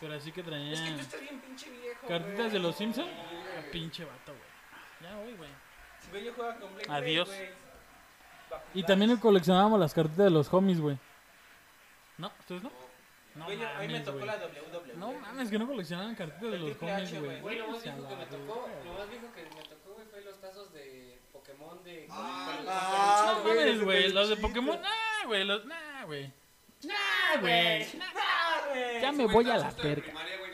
Pero así que traían... Estás bien pinche viejo. ¿Cartitas de los Simpsons? Pinche vato, güey. Ya, güey, güey. Güey, yo jugaba con Blade Adiós. Güey. Y también coleccionábamos las cartitas de los homies, güey. ¿No? ¿Ustedes no? No Güey, a mí me tocó güey. la WWE. No mames, que no coleccionaban cartitas de los homies, güey. güey. Güey, lo más viejo que me tocó, lo más viejo que me tocó, güey, fue los tazos de Pokémon de... Ah, No güey, mames, güey. Los de. Pokémon, nah, güey. Los, nah, güey. Nah, güey. Ya me Güey, voy a la perca. güey, güey.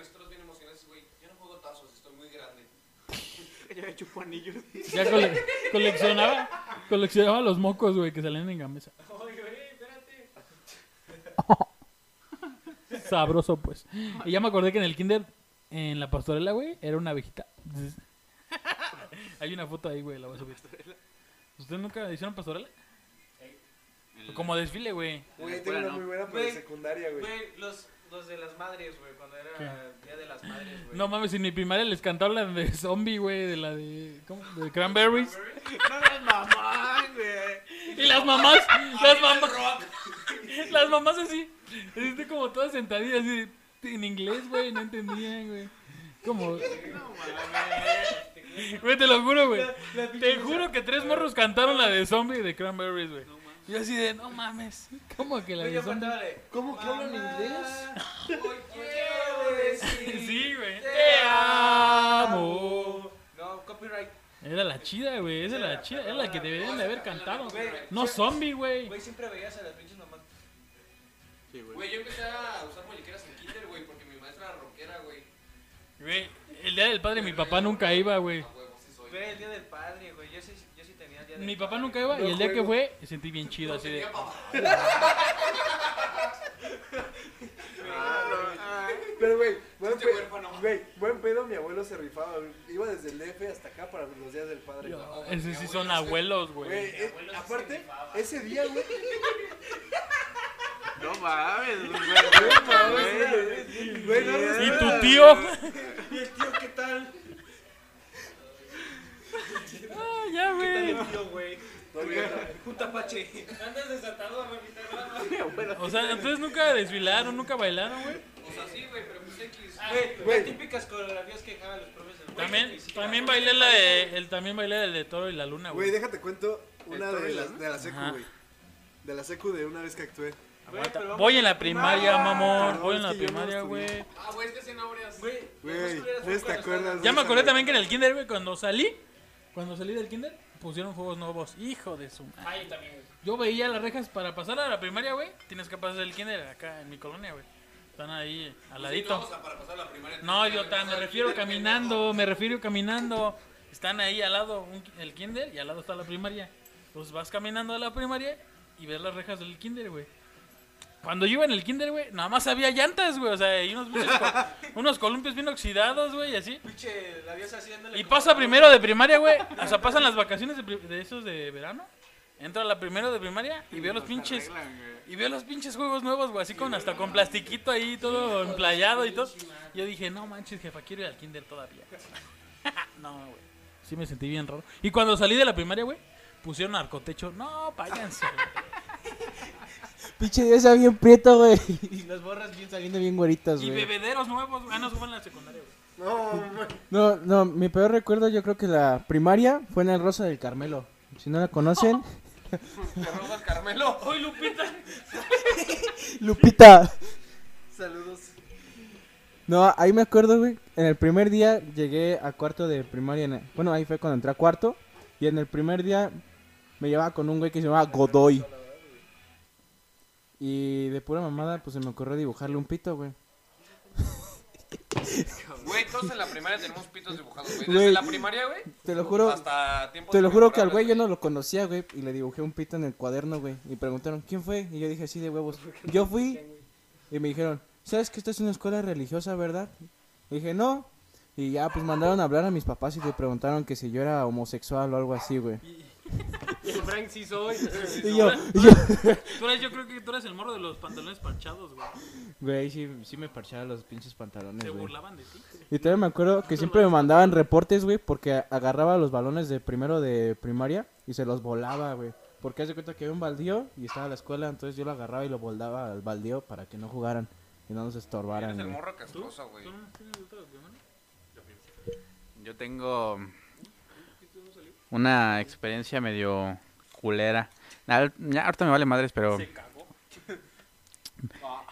Yo no juego tazos, estoy muy grande. Yo me chupo anillos. Ya cole- coleccionaba, coleccionaba los mocos, güey, que salían en gamesa. Sabroso, pues. Y ya me acordé que en el kinder, en la pastorela, güey, era una abejita. Hay una foto ahí, güey, la voy a subir. ¿Ustedes nunca hicieron pastorela? Como desfile, güey. Güey, tengo una muy buena para secundaria, güey. Güey, los, los de las madres, güey, cuando era ¿Qué? Día de las Madres, güey. No mames, en mi primaria les cantaba la de zombie, güey, de la de. ¿Cómo? De Cranberries. No eres mamá, güey. Y las mamás, las mamás. Las mamás así. Así como todas sentadillas, así en inglés, güey, no entendían, güey. Como. Güey, te lo juro, güey. Te juro que tres morros cantaron la de zombie de Cranberries, güey. Yo así de, no mames. ¿Cómo que la Güey, de yo zombie? cantaba de. ¿Cómo que hablan inglés? Hoy quiero decir. Sí, güey. Te amo. No, copyright. Era la chida, güey. Esa era la chida. Era la que deberían de haber cantado. Güey, No zombie, güey. Güey, siempre veías a las pinches mamás. Güey, yo empecé a usar muñequeras en kinder, güey, porque mi maestra era rockera, güey. Güey, el día del padre mi papá nunca iba, güey. Güey, el día del padre, güey. Yo sí, yo sí tenía el día del Mi padre. papá nunca iba y el día que fue sentí bien chido así de... Pero, güey, buen, Este pe- güey, buen pedo, mi abuelo se rifaba. güey. Iba desde el DF hasta acá para los días del padre. güey. Esos sí son abuelos, Güey, güey. eh, aparte, ese día, güey. No mames, güey. Güey, no ¿Y tu tío? ¿Y el tío qué tal? Ah, ya, ¿Qué tal güey. el tío, güey? Un tapache. Andas desatado, abuelo. O sea, entonces nunca desfilaron, nunca bailaron, güey. O sea, sí, güey, pero pues X. Güey, Güey. las típicas coreografías que dejaban los profes del También, también bailé la de, el, también bailé el de Toro y la Luna, Güey, güey. déjate cuento una ¿El de las de la secu, Ajá. güey. De la secu de una vez que actué. Voy a en la primaria, mamón. Voy en la yo primaria, güey. Ah, güey, es que aureas. Güey, ¿te acuerdas? Ya me acordé también que en el kinder, güey, cuando salí, cuando salí del kinder, pusieron juegos nuevos. Hijo de su madre. Ay, también, güey. Yo veía las rejas para pasar a la primaria, güey. Tienes que pasar el kinder acá en mi colonia, güey. Están ahí al Sí, no, ladito. o sea, para pasar la primaria. No, que idiota, me refiero caminando, me refiero caminando. Están ahí al lado un- el kinder y al lado está la primaria. Entonces vas caminando a la primaria y ves las rejas del kinder, güey. Cuando yo iba en el kinder, güey, nada más había llantas, güey. O sea, y unos, unos columpios bien oxidados, güey, y así. Pinche, la diosa haciéndole Y como- pasa primero de primaria, güey. O sea, pasan las vacaciones de, pri- de esos de verano. Entro a la primero de primaria y veo los pinches. Y veo los pinches juegos nuevos, güey. Así con hasta con plastiquito ahí, todo emplayado y todo. Yo dije, no manches, jefa, quiero ir al kinder todavía. no, güey. Sí me sentí bien raro. Y cuando salí de la primaria, güey, pusieron narcotecho. No, váyanse. Pinche Dios está bien prieto, güey. Y las borras bien saliendo bien güeritas, Y güey. bebederos nuevos. Ah, no, fue en la secundaria, güey. No. No, no, mi peor recuerdo yo creo que la primaria fue en el Rosa del Carmelo. Si no la conocen, ¿Te robas Carmelo? ¡Ay, Lupita! Lupita. Saludos. No, ahí me acuerdo, güey. En el primer día llegué a cuarto de primaria. en el- Bueno, ahí fue cuando entré a cuarto. Y en el primer día me llevaba con un güey que se llamaba Godoy. Y de pura mamada, pues se me ocurrió dibujarle un pito, güey. Güey, todos en la primaria tenemos pitos dibujados, güey. Güey. Desde la primaria, güey. Te lo juro, Hasta tiempos te lo juro que al güey yo no lo conocía, güey. Y le dibujé un pito en el cuaderno, güey. Y preguntaron, ¿quién fue? Y yo dije así de huevos. Yo fui. Y me dijeron, ¿sabes que esta es una escuela religiosa, verdad? Y dije, no. Y ya, pues mandaron a hablar a mis papás y le preguntaron que si yo era homosexual o algo así, güey. Y el Frank sí soy. Y yo, yo, Tú eres, yo creo que tú eres el morro de los pantalones parchados, güey. güey, sí, sí me parchaba los pinches pantalones, Se güey. burlaban de ti. Y todavía me acuerdo que siempre me mandaban reportes, güey, porque agarraba los balones de primero de primaria y se los volaba, güey. Porque haz de cuenta que había un baldío y estaba la escuela, entonces yo lo agarraba y lo volaba al baldío para que no jugaran y no nos estorbaran, Eres el güey. morro castroso, güey. ¿Tú no tienes gusto de primero? Yo tengo una experiencia medio culera. Nah, ahorita me vale madres, pero... Se cagó.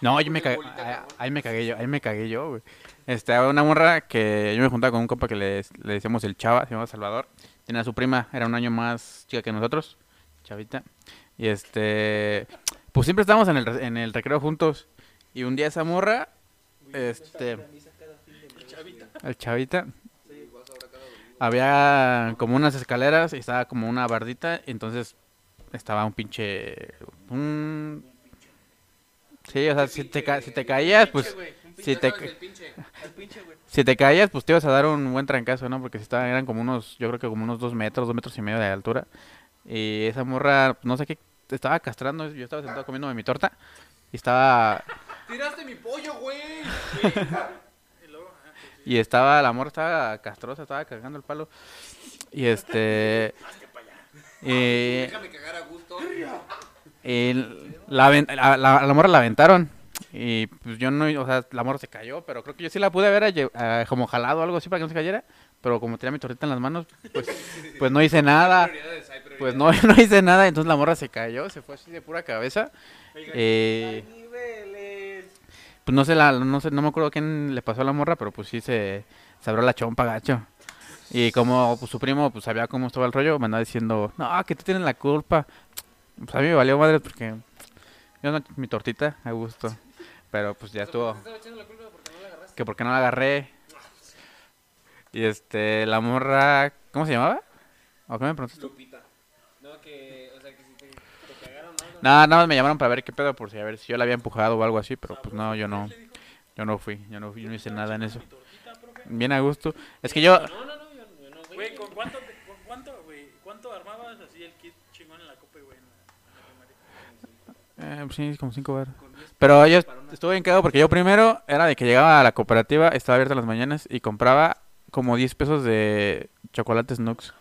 No, yo me cagué. Ahí, ahí me cagué yo, ahí me cagué yo, güey. Este, una morra que yo me juntaba con un compa que le, le decíamos el chava, se llamaba Salvador. Tenía a su prima, era un año más chica que nosotros, chavita. Y este, pues siempre estábamos en el, en el recreo juntos. Y un día esa morra, este, el chavita, había como unas escaleras y estaba como una bardita. Y entonces estaba un pinche, un... Sí, o sea, si te, ca- si te caías, pues... Si te, si te caías, pues te ibas a dar un buen trancazo, ¿no? Porque si estaban, eran como unos, yo creo que como unos dos metros, dos metros y medio de altura. Y esa morra, no sé qué, estaba castrando. Yo estaba sentado comiéndome mi torta. Y estaba, Tiraste mi pollo, güey. y estaba, la morra estaba castrosa, estaba cagando el palo. Y este... Y, Déjame cagar a gusto. la, aven- la, la, la morra la aventaron. Y pues yo no, o sea, la morra se cayó, pero creo que yo sí la pude haber lle- eh, como jalado o algo así para que no se cayera. Pero como tenía mi tortita en las manos, pues, pues no hice nada. Prioridades, hay Pues prioridades. no, no hice nada, entonces la morra se cayó, se fue así de pura cabeza. Eh, pues no sé, la, no sé, no me acuerdo quién le pasó a la morra, pero pues sí se, se abrió la chompa gacho. Y como pues, su primo pues sabía cómo estaba el rollo, me andaba diciendo, no, que tú tienes la culpa. Pues a mí me valió madre porque yo no, mi tortita, a gusto. Pero pues ya estuvo. Que porque no la agarré. Y este, la morra, ¿cómo se llamaba? ¿O qué me preguntaste? Lupita. No, que, o sea, que si te, te cagaron algo. Nada, nada más me llamaron para ver qué pedo, por si a ver si yo la había empujado o algo así, pero pues no, yo no, yo no fui, yo no, fui, yo no hice nada en eso. Bien a gusto. Es que yo, No, no, no, yo, no, Güey, ¿con cuánto, te- con cuánto, güey? ¿Cuánto armabas así el kit chingón en la copa, güey? En la, en la primaria? eh, pues sí, como cinco baros. Pero yo estuve bien cagado porque yo primero era de que llegaba a la cooperativa, estaba abierta las mañanas y compraba como 10 pesos de chocolates Nux.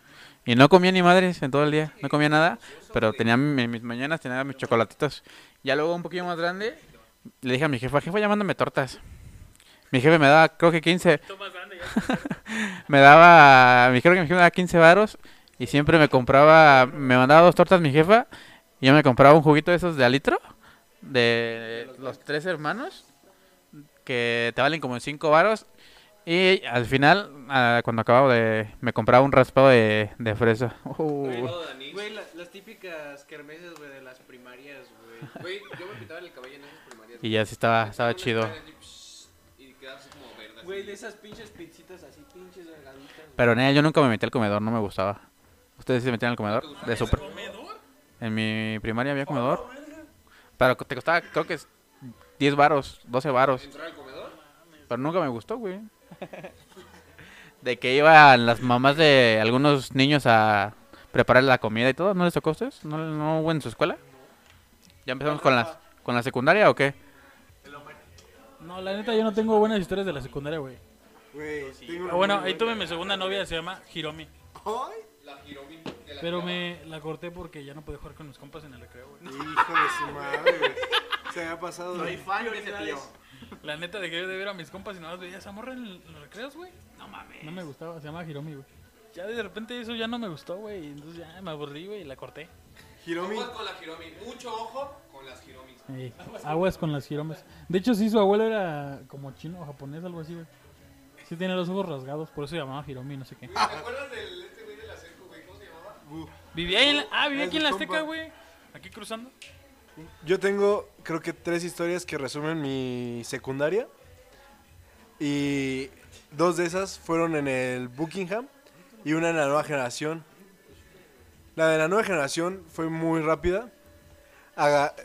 Y no comía ni madres en todo el día, no comía nada, pero tenía mi- mis mañanas, tenía mis chocolatitos. Ya luego un poquillo más grande, le dije a mi jefa, jefa llamándome tortas. Mi jefe me daba, creo que 15, Tú más grande ya. me daba, mi creo que mi jefe me daba 15 varos y siempre me compraba, me mandaba dos tortas mi jefa y yo me compraba un juguito de esos de alitro de los tres hermanos que te valen como 5 varos y al final ah, cuando acababa de me compraba un raspado de, de fresa. Uh, Güey, la- las típicas kermeses, güey, de las primarias, güey. Güey, yo me pintaba el cabello en esas primarias. y ya sí estaba estaba chido. Y quedaba así como verde. Güey, de esas pinches pincitas así, pinches delgaditas. güey. Pero en yo nunca me metí al comedor, no me gustaba. ¿Ustedes sí se metían al comedor? De super... En mi primaria había comedor. Pero te costaba, creo que es 10 varos, 12 varos. ¿Entrar al comedor? Pero nunca me gustó, güey. De que iban las mamás de algunos niños a preparar la comida y todo. ¿No les tocó a ustedes? ¿No, no hubo en su escuela? ¿Ya empezamos con la, con la secundaria o qué? No, la neta, yo no tengo buenas historias de la secundaria, güey. Güey, tengo una bueno, ahí tuve mi segunda novia, se llama Hiromi. Ay, La Hiromi de la Pero me la corté porque ya no podía jugar con mis compas en el recreo, güey. hijo de su madre, güey. Se había pasado. Soy fan de ese tío. La neta dejé de ver a mis compas y nada más veía esa morra en, los recreos, güey. No mames. No me gustaba, se llama Hiromi, güey. Ya de repente eso ya no me gustó, güey. Entonces ya me aburrí, güey, y la corté. Hiromi. Aguas con la Hiromi. Mucho ojo con las Hiromis. Aguas con las Hiromis. De hecho, sí, su abuelo era como chino o japonés, algo así, güey. Sí tiene los ojos rasgados, por eso se llamaba Hiromi, no sé qué. ¿Te acuerdas del este güey de la seco, güey? ¿Cómo se llamaba? Vivía ahí en la- ah, vivía aquí en la Azteca, güey. Aquí cruzando. Yo tengo, creo que tres historias que resumen mi secundaria. Y dos de esas fueron en el Buckingham y una en la nueva generación. La de la nueva generación fue muy rápida.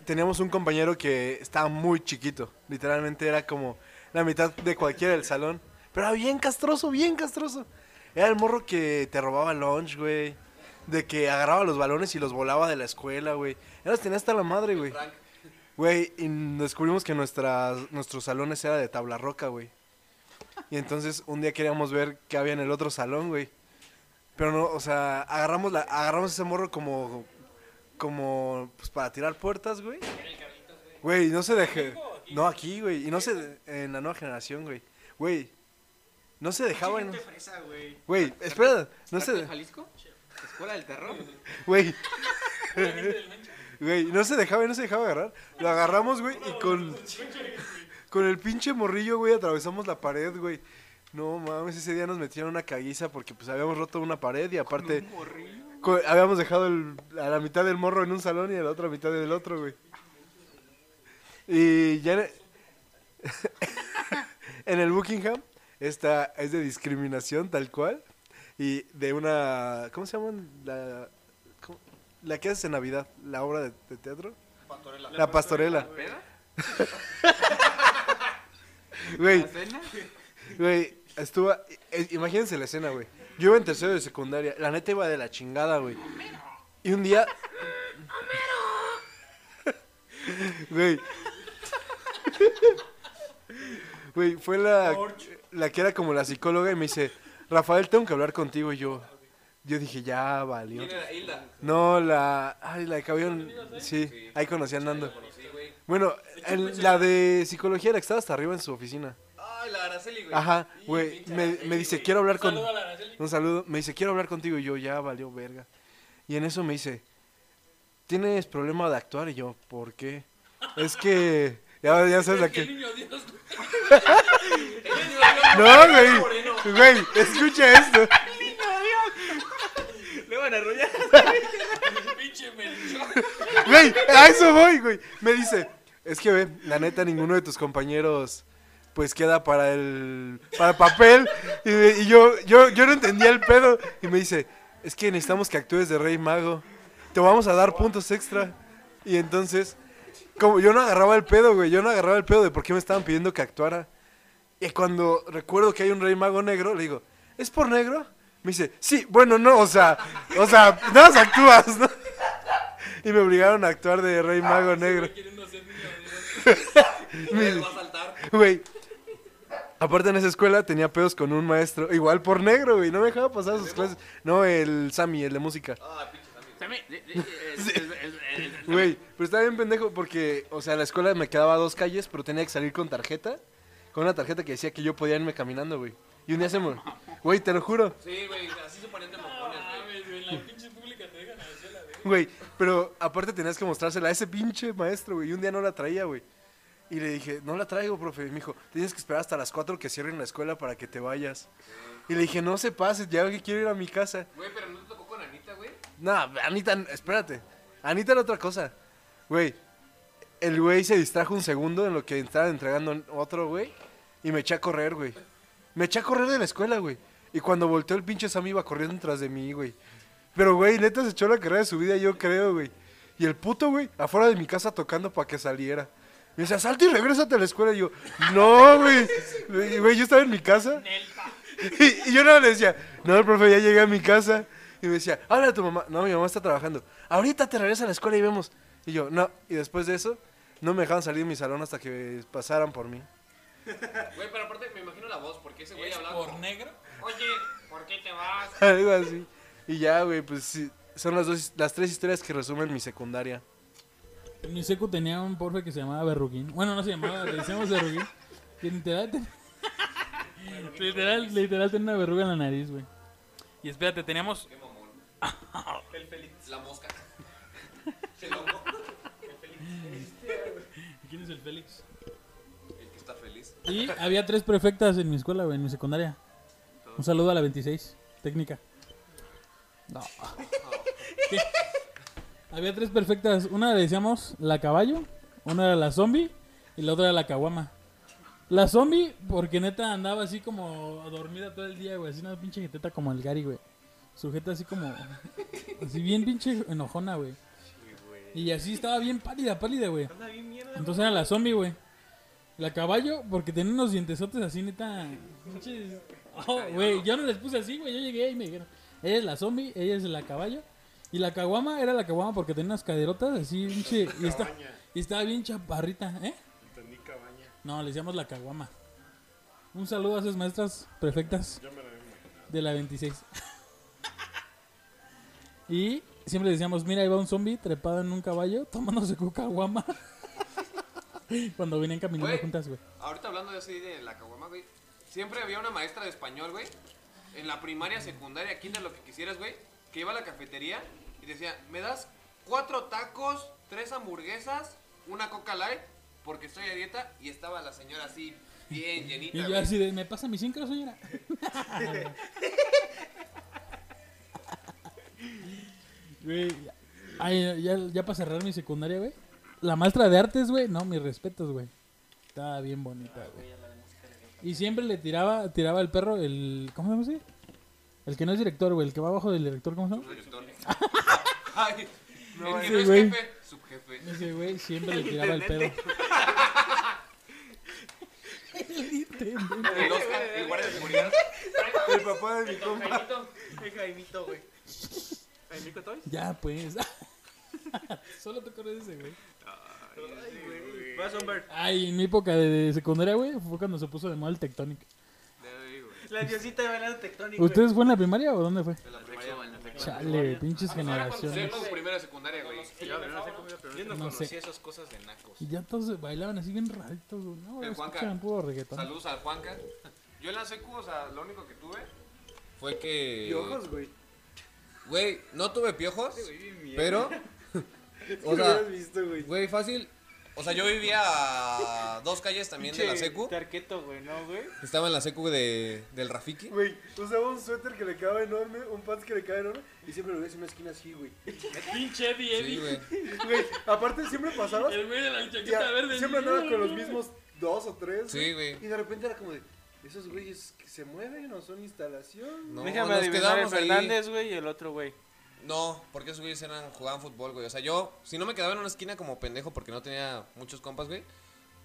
Teníamos un compañero que estaba muy chiquito. Literalmente era como la mitad de cualquiera del salón. Pero era bien castroso, bien castroso. Era el morro que te robaba lunch, güey. De que agarraba los balones y los volaba de la escuela, güey. Ya los tenía hasta la madre, güey. Güey, y descubrimos que nuestras, nuestros salones era de tabla roca, güey. Y entonces un día queríamos ver qué había en el otro salón, güey. Pero no, o sea, agarramos, la, agarramos ese morro como, como, pues para tirar puertas, güey. Güey, no se deje. No, aquí, güey. Y no se, en la nueva generación, güey. Güey, no se dejaba en... güey. Espera, no ¿Cártel se... Jalisco? ¿Escuela del terror? Güey. Güey, no se dejaba y no se dejaba agarrar. Lo agarramos, güey, y con. Con el pinche morrillo, güey, atravesamos la pared, güey. No mames, ese día nos metieron una caguiza porque pues habíamos roto una pared y aparte. co- habíamos dejado el- a la mitad del morro en un salón y a la otra mitad del otro, güey. Y ya en, en el Buckingham, esta es de discriminación tal cual. Y de una. ¿Cómo se llaman? La, cómo- la que haces en Navidad, la obra de, de teatro. La pastorela. Güey, güey, estuvo. eh, Imagínense la escena, güey. Yo iba en tercero de secundaria. La neta iba de la chingada, güey. Y un día. Güey. Güey, fue la, la que era como la psicóloga y me dice, Rafael, tengo que hablar contigo. Y yo, yo dije, ya valió. ¿Quién era? Hilda. No, la. Ay, la de cabello. Sí, ahí conocí a Nando. Bueno, en- la de psicología, la que estaba hasta arriba en su oficina. Ay, la Araceli, güey. Ajá, güey. Me, me dice, quiero hablar con. Saludo a la Araceli. Un saludo. Me dice, quiero hablar contigo. Y yo, ya valió verga. Y en eso me dice, ¿tienes problema de actuar? Y yo, ¿por qué? Es que. Ya, ya sabes la El que. niño Dios, No, güey. Güey, escucha esto. Le van a arrollar. pinche melchor. Güey, a eso voy, güey. Me dice, es que ve, la neta, ninguno de tus compañeros pues queda para el para el papel. Y, me- y yo, yo, yo no entendía el pedo. Y me dice, es que necesitamos que actúes de Rey Mago. Te vamos a dar puntos extra. Y entonces, como yo no agarraba el pedo, güey. Yo no agarraba el pedo de por qué me estaban pidiendo que actuara. Y cuando recuerdo que hay un Rey Mago negro, le digo, ¿es por negro? Me dice, sí, bueno, no, o sea, o sea, nada más actúas, ¿no? Y me obligaron a actuar de Rey Mago negro. Queriendo ser niño Dios. Güey. Güey. Aparte en esa escuela tenía pedos con un maestro, igual por negro, güey, no me dejaba pasar sus clases. No, el Sammy, el de música. Ah, el- Güey, pero estaba bien pendejo porque, o sea, la escuela me quedaba a dos calles, pero tenía que salir con tarjeta, con una tarjeta que decía que yo podía irme caminando, güey. Y un día se me... Güey, te lo juro. Sí, güey, así se ponen de mojones, güey. La pinche pública te dejan a la. Güey, pero aparte tenías que mostrársela a ese pinche maestro, güey. Y un día no la traía, güey. Y le dije, no la traigo, profe. Y me dijo, tienes que esperar hasta las 4 que cierren la escuela para que te vayas. Y le dije, no se pase, ya que quiero ir a mi casa. Güey, pero no te tocó con Anita, güey. No, Anita, espérate. Anita era otra cosa. Güey, el güey se distrajo un segundo en lo que estaba entregando otro, güey. Y me eché a correr, güey. Me eché a correr de la escuela, güey. Y cuando volteó el pinche Sam iba corriendo tras de mí, güey. Pero, güey, neta se echó la carrera de su vida, yo creo, güey. Y el puto, güey, afuera de mi casa tocando para que saliera. Me decía, salte y regrésate a la escuela. Y yo, no, güey. Y, Güey, yo estaba en mi casa. Y, y yo nada le decía, no, profe, ya llegué a mi casa. Y me decía, habla a tu mamá. No, mi mamá está trabajando. Ahorita te regresas a la escuela y vemos. Y yo, no. Y después de eso, no me dejaban salir de mi salón hasta que pasaran por mí. Güey, pero aparte me imagino la voz, porque ese güey hablaba ¿Por como, negro? Oye, ¿por qué te vas? Algo así. Y ya, güey, pues sí, son las, dos, las tres historias que resumen mi secundaria. En mi secu tenía un porfe que se llamaba Berruguín. Bueno, no se llamaba, le decíamos Berruguín. Que literal, ten- literal, literal tenía una verruga en la nariz, güey. Y espérate, teníamos... La mosca. ¿Quién es el Félix? El que está feliz. Y había tres prefectas en mi escuela, güey, en mi secundaria. Un saludo a la 26, técnica. No. ¿Qué? Había tres perfectas. Una le decíamos la caballo, una era la zombie y la otra era la caguama. La zombie, porque neta andaba así como dormida todo el día, güey. Así una pinche jeteta como el Gary, güey. Sujeta así como. Así bien pinche enojona, güey. Y así estaba bien pálida, pálida, güey. Entonces era la zombie, güey. La caballo, porque tenía unos dientesotes así, neta. pinches- Oh, güey, yo no les puse así, güey. Yo llegué y me dijeron, ella es la zombie, ella es la caballo. Y la caguama era la caguama porque tenía unas caderotas así, pinche. Y, está, y estaba bien chaparrita, ¿eh? No, le decíamos la caguama. Un saludo a esas maestras perfectas de la 26. Y siempre decíamos, mira, ahí va un zombie trepado en un caballo tomándose su caguama. Cuando venían caminando Güey. juntas, güey. Ahorita hablando de así de la caguama, güey. Siempre había una maestra de español, güey. En la primaria, secundaria, kinder, lo que quisieras, güey. Que iba a la cafetería y decía, ¿me das cuatro tacos, tres hamburguesas, una coca light? Porque estoy a dieta. Y estaba la señora así, bien llenita, Y yo güey. así de, ¿me pasa mi sincro, señora? Güey, ay, ya, ya para cerrar mi secundaria, güey. La maestra de artes, güey, no, mis respetos, güey. Estaba bien bonita, güey. Y siempre le tiraba, tiraba el perro, el, ¿cómo se llama ese? El que no es director, güey, el que va abajo del director, ¿cómo se llama? Director. Ay, el que no es güey. jefe, subjefe. Ese güey siempre le tiraba el pedo. El Oscar, el guardia de seguridad. El papá de mi compa. Jaimito. El Jaimito, güey. ¿Jaimito Toys? Ya, pues. Solo te acuerdas de ese, güey. Vas, Humbert. Ay, en mi época de, de secundaria, güey, fue cuando se puso de moda el Tectonic. La diosita de bailando tectónico. güey. ¿Ustedes fue en la primaria o dónde fue? De la primaria. Chale, pinches Era cuando generaciones. segundo, primero de secundaria, güey. Yo no sé cómo iba, pero yo no No conocía sé. esas cosas de nacos. Y ya todos bailaban así bien raritos, güey. No, El Juanca. escuchaban puro reggaetón. Saludos al Juanca. Yo en la secu, o sea, lo único que tuve fue que... Piojos, güey. Güey, no tuve piojos, bien pero... ¿Qué O sea, güey? güey, fácil. O sea, yo vivía a dos calles también de la secu. Tarqueto, güey, ¿no, güey? Estaba en la secu de, del Rafiki. Güey, usaba un suéter que le quedaba enorme, un pants que le quedaba enorme, y siempre lo veías en una esquina así, güey. Pinche Eddie, Sí, güey. Güey, aparte siempre pasabas, El güey de la chaqueta verde. siempre andaba con los mismos dos o tres, Sí, güey. Y de repente era como de, esos güeyes que se mueven o son instalación. No, Déjame nos adivinar, el quedamos ahí. Fernández, güey, y el otro, güey. No, porque esos güeyes eran, jugaban fútbol, güey. O sea, yo, si no me quedaba en una esquina como pendejo porque no tenía muchos compas, güey.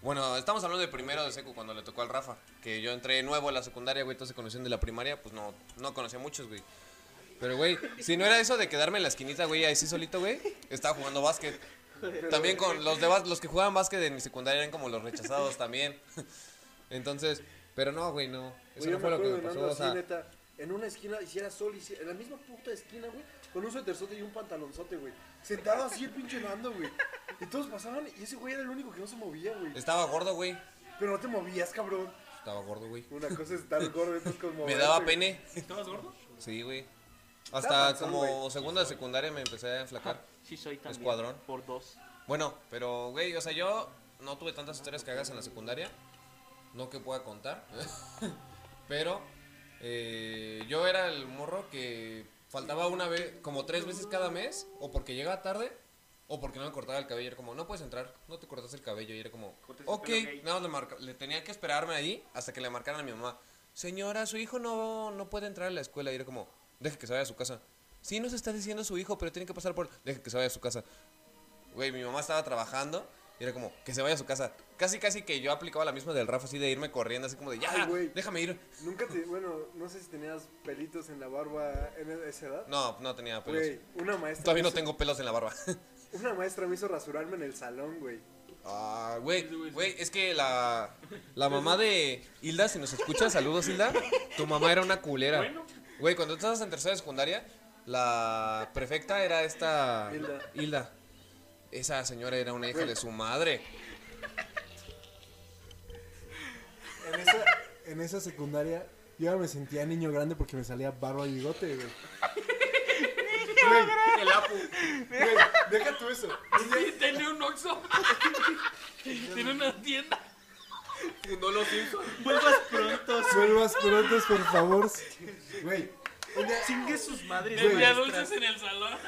Bueno, estamos hablando de primero de secu cuando le tocó al Rafa. Que yo entré nuevo a la secundaria, güey, entonces conocían de la primaria, pues no, no conocía muchos, güey. Pero, güey, si no era eso de quedarme en la esquinita, güey, ahí sí solito, güey, estaba jugando básquet. También con los de bas- los que jugaban básquet en mi secundaria eran como los rechazados también. Entonces, pero no, güey, no. Eso Güey, no fue lo que me pasó, o sea. neta, en una esquina, hiciera sol, y en la misma puta esquina, güey, con un suéterzote y un pantalonzote, güey. Sentado así el pinche Nando, güey. Y todos pasaban y ese güey era el único que no se movía, güey. Estaba gordo, güey. Pero no te movías, cabrón. Estaba gordo, güey. Una cosa es estar gordo, otra es como Me daba güey. pene. ¿Estabas gordo? Sí, güey. Hasta como güey. segunda de secundaria me empecé a enflacar. Sí, soy también. Escuadrón. Por dos. Bueno, pero, güey, o sea, yo no tuve tantas historias que hagas en la secundaria. No que pueda contar. pero eh, yo era el morro que faltaba una vez, como tres veces cada mes, o porque llegaba tarde, o porque no me cortaba el cabello. Era como, no puedes entrar, no te cortas el cabello. Y era como, ok, más le, marca- le tenía que esperarme ahí hasta que le marcaran a mi mamá. Señora, su hijo no, no puede entrar a la escuela. Y era como, deje que se vaya a su casa. Sí, nos está diciendo su hijo, pero tiene que pasar por. Deje que se vaya a su casa. Güey, mi mamá estaba trabajando Y era como, que se vaya a su casa. Casi, casi que yo aplicaba la misma del Rafa, así de irme corriendo, así como de, ya, Ay, güey. déjame ir. Nunca te. Bueno, no sé si tenías pelitos en la barba en esa edad. No, no tenía pelos. Güey, una maestra. Todavía no tengo pelos en la barba. Una maestra me hizo rasurarme en el salón, güey. Ah, güey, güey, es que la, la mamá de Hilda, si nos escuchas, saludos Hilda, tu mamá era una culera. Güey, cuando tú estabas en tercera de secundaria, la prefecta era esta Hilda. Hilda. Esa señora era una hija de su madre. En esa, en esa secundaria, yo ya me sentía niño grande porque me salía barba y bigote, güey. El Apu. Güey, deja tú eso. Y tiene un Oxxo. tiene una tienda. Fundó los Simpsons. Vuelvas pronto. Vuelvas prontos, por favor. Güey, Chingue sus madres. Vendía dulces en el salón.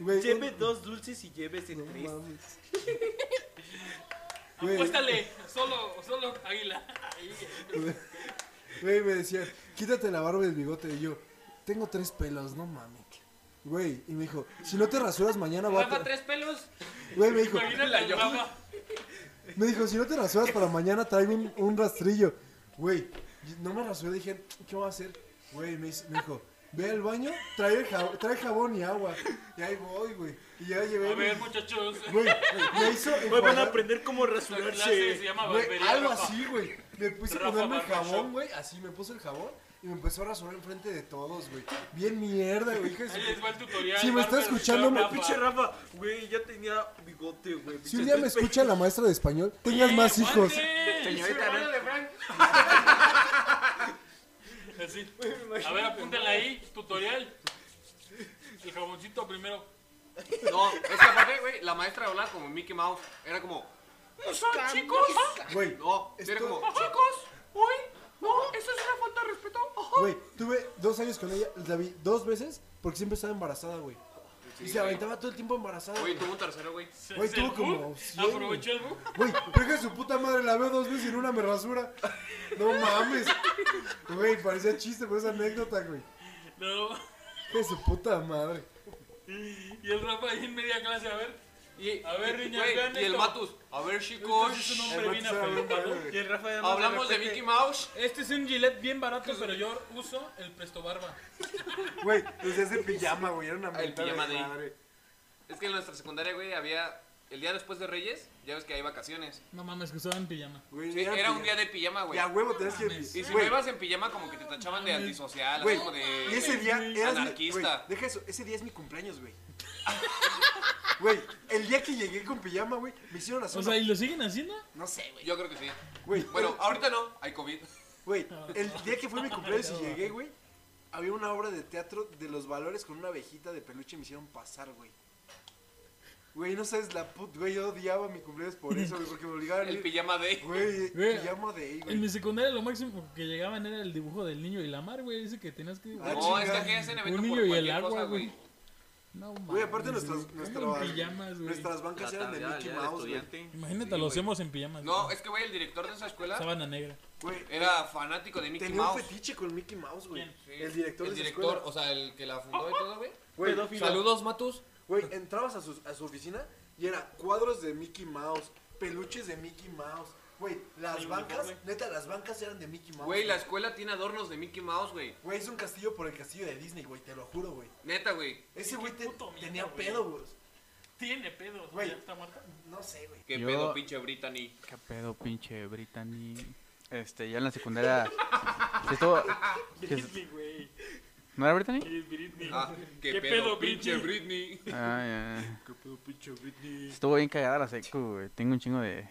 Güey, un- dos dulces y llévese no tres. mames. Güey, Apuéstale. Solo, solo águila. Ahí. güey, me decían, quítate la barba y el bigote. Y yo, tengo tres pelos, no mames. Güey, y me dijo, si no te rasuras mañana voy a... Rafa, tres pelos. Güey, me dijo, Imagínate a Rafa. me dijo, si no te rasuras para mañana traigo un, un rastrillo. Güey, y no me rasuré, dije, ¿qué voy a hacer? Güey, me, dice- me dijo, ve al baño, trae, el jab- trae jabón y agua. Y ahí voy, güey. Y ya llevé... A ver, mi- muchachos. Güey, me hizo... Hoy van a aprender cómo se rasurarse. llama Güey, algo Rafa. así, güey. Me puse a ponerme el jabón, güey. Así me puso el jabón y me empezó a rasurar enfrente de todos, güey. Bien mierda, güey. Ahí les va el tutorial. Si me está escuchando, me-. Pinche Rafa, güey, ya tenía bigote, güey. Si un día me escucha la maestra de español, tengas más hijos. Señorita, ¿no? de Frank. Así. A ver, apúntenla ahí. Tutorial. El jaboncito primero. No, es que aparte, güey, la maestra hablaba como Mickey Mouse. Era como, ¿Son chicos? Güey, no, era como, ¿Chicos? ¿Hoy? No, eso es una falta de respeto. güey, tuve dos años con ella. La vi dos veces porque siempre estaba embarazada, güey. Y se aventaba todo el tiempo embarazada. güey, Güey, tuvo un tercero, güey. Güey, ¿Es tuvo como bug? 100, Aprovechó el bug. Güey, pero hija de su puta madre, la veo dos veces y en una me rasura. No mames. Güey, parecía chiste, pero esa anécdota, güey. No. De su puta madre. Y el Rafa ahí en media clase, a ver. Y, A ver, niñas, güey, vean y el esto. Matus, a ver, chicos, Este es un El hombre bien Matus era. Y el Rafa ya no hablamos de repente. Mickey Mouse. Este es un Gillette bien barato, pero yo uso el Presto Barba. Güey, desde ese pijama, güey. Era una el mentada pijama de de- madre. Es que en nuestra secundaria, güey, había, el día después de Reyes, ya ves que hay vacaciones. No mames, que usaban pijama. Güey, Sí, era un pijama. día de pijama, güey. Y a huevo tenías que. Y si no Güey, ibas en pijama, como que te tachaban de antisocial, así Güey, como de... y ese día eras mi- Anarquista. güey, deja eso, ese día es mi cumpleaños, güey. Güey, el día que llegué con pijama, güey, me hicieron hacer O una- sea, ¿y lo siguen haciendo? No sé, güey. Yo creo que sí. Güey, Bueno, ahorita no, hay COVID. Güey, el día que fue mi cumpleaños y llegué, güey, había una obra de teatro de los valores con una abejita de peluche y me hicieron pasar, güey. Güey, no sabes la put, güey, yo odiaba mi cumpleaños por eso, güey, porque me obligaban a El ir. pijama de... Güey, Güey, pijama de ahí, En güey. mi secundaria lo máximo que llegaban era el dibujo del niño y la mar, güey. Dice que tenías que... Ah, No, es que chinga. aquí hacen Un evento niño por y el cualquier agua, cosa, güey. güey. No mames. Güey, aparte nuestras, ¿Cómo nuestras, pijamas, nuestras bancas eran de Mickey Mouse, güey. Imagínate, lo hacemos en pijamas. No, es que, güey, el director de esa escuela Sábana negra. Güey, era fanático de Mickey tenía un Mouse. fetiche con Mickey Mouse, güey. El director El de esa director, escuela. o sea, el que la fundó y todo, güey. Saludos, Matus. Güey, entrabas a su, a su oficina y era cuadros de Mickey Mouse, peluches de Mickey Mouse. Güey, las bancas, uniforme. neta, las bancas eran de Mickey Mouse. Güey, la escuela tiene adornos de Mickey Mouse, güey. Güey, es un castillo por el castillo de Disney, güey, te lo juro, güey. Neta, güey. Ese güey te- puto miedo, tenía güey. pedo, güey. Tiene pedos, Güey. güey. ¿Está muerta? No sé, güey. Qué Yo- pedo, pinche Brittany. ¿Qué pedo, pinche Brittany? Este, ya en la secundaria. ¿sí estuvo- qué es- Britney, güey. ¿No era Brittany? Es Britney. Ah, qué, ¿Qué pedo, pedo, pinche Britney? Britney. Ah, ya. ¿Qué pedo, pinche Britney? Estuvo bien cagada la secu, güey. Tengo un chingo de.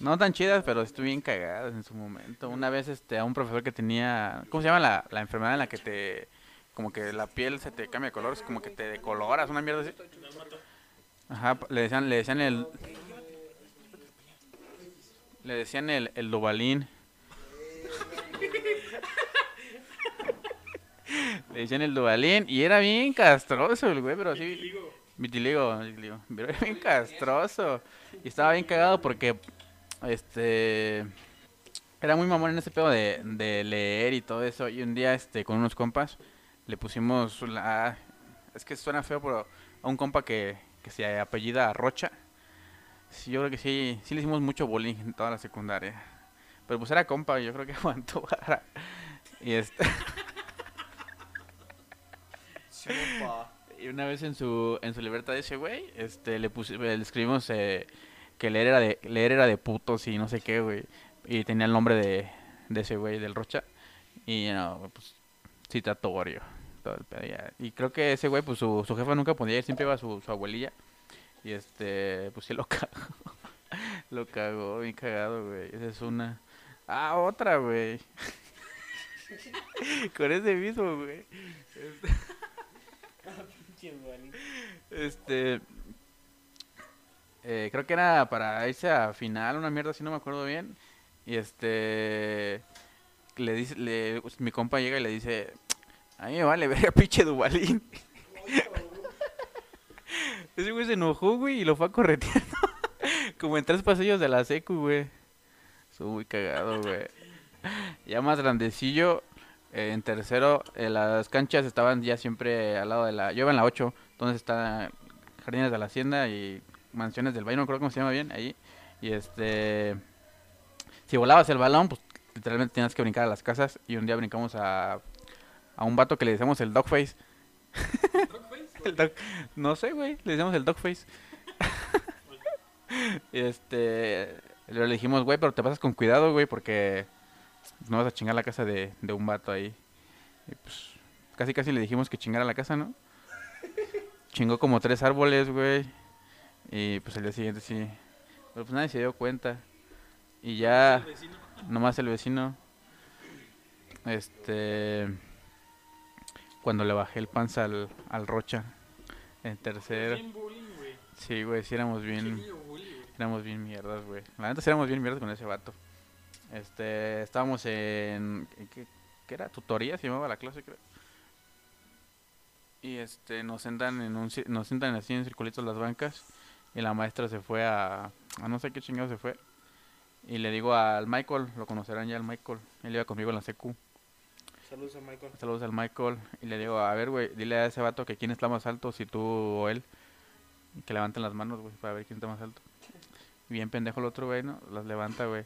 No tan chidas, pero estuvo bien cagadas en su momento. Una vez, este, a un profesor que tenía. ¿Cómo se llama la, la enfermedad en la que te. Como que la piel se te cambia de color, es como que te decoloras, una mierda así. Ajá, le decían, le decían el. Le decían el, el Dubalín. Le decían el Dubalín y era bien castroso el güey, pero así. Vitiligo, vitiligo. Pero era bien castroso. Y estaba bien cagado porque, este, era muy mamón en ese pedo de, de leer y todo eso. Y un día, este, con unos compas, le pusimos la... Es que suena feo, pero a un compa que, que se apellida Rocha. Sí, yo creo que sí, sí le hicimos mucho bullying en toda la secundaria. Pero pues era compa, yo creo que aguantó vara. Y este... Y una vez en su, en su libertad de ese güey, este, le, puse, le escribimos eh, que leer era, de, leer era de putos y no sé qué, güey. Y tenía el nombre de, de ese güey, del Rocha. Y no, pues, citatorio. Todo el pedo, ya. Y creo que ese güey, pues su, su jefa nunca podía ir, siempre iba su, su abuelilla. Y este, pues sí lo cagó. lo cagó, bien cagado, güey. Esa es una. Ah, otra, güey. Con ese mismo, güey. Este. Eh, creo que era para irse a final, una mierda así, no me acuerdo bien. Y este. Le dice, pues, mi compa llega y le dice: A mí me vale ver pinche Dubalín. Ese güey se enojó, güey, y lo fue a correteando. Como en tres pasillos de la secu, güey. Estuvo muy cagado, güey. Ya más grandecillo, eh, en tercero, eh, las canchas estaban ya siempre al lado de la... Yo iba en la 8, entonces está Jardines de la Hacienda y Mansiones del Valle, no creo cómo se llama bien, ahí. Y este... Si volabas el balón, pues literalmente tenías que brincar a las casas. Y un día brincamos a, a un vato que le decíamos el Dogface. El No sé, güey, le decíamos el Dogface. y este... Le dijimos, güey, pero te pasas con cuidado, güey, porque no vas a chingar la casa de, de un vato ahí. Y pues casi casi le dijimos que chingara la casa, ¿no? Chingó como tres árboles, güey. Y pues el día siguiente sí. Pero pues nadie se dio cuenta. Y ya, nomás el vecino. Este. Cuando le bajé el panza al, al Rocha. En güey. Sí, güey, sí éramos bien. Éramos bien mierdas, güey. La neta sí éramos bien mierdas con ese vato. Este, estábamos en... ¿en ¿Qué, qué era? Tutoría se llamaba la clase, creo. Y este, nos sentan en un... Nos sentan así en circulitos las bancas. Y la maestra se fue a... A no sé qué chingado se fue. Y le digo al Michael, lo conocerán ya al Michael. Él iba conmigo en la secu. Saludos a Michael. Saludos al Michael. Y le digo, a ver, güey, dile a ese vato que quién está más alto, si tú o él. Que levanten las manos, güey, para ver quién está más alto. Bien pendejo el otro, güey, ¿no? Las levanta, güey.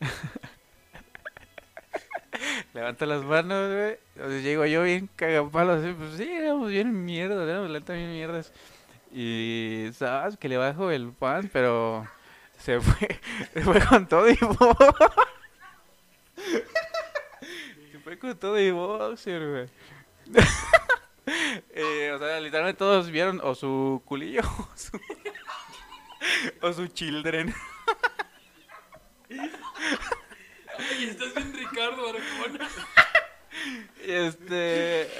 levanta las manos, güey. Entonces llego yo bien cagapalos. así, Pues sí, éramos bien mierdas, éramos la neta bien mierdas. Y, ¿sabes? Que le bajo el pan, pero se fue, se fue con todo y box. Se fue con todo y boxer, güey. Eh, o sea, literalmente todos vieron o su culillo o su, o su children. Ay, estás bien Ricardo Arjona. Y este.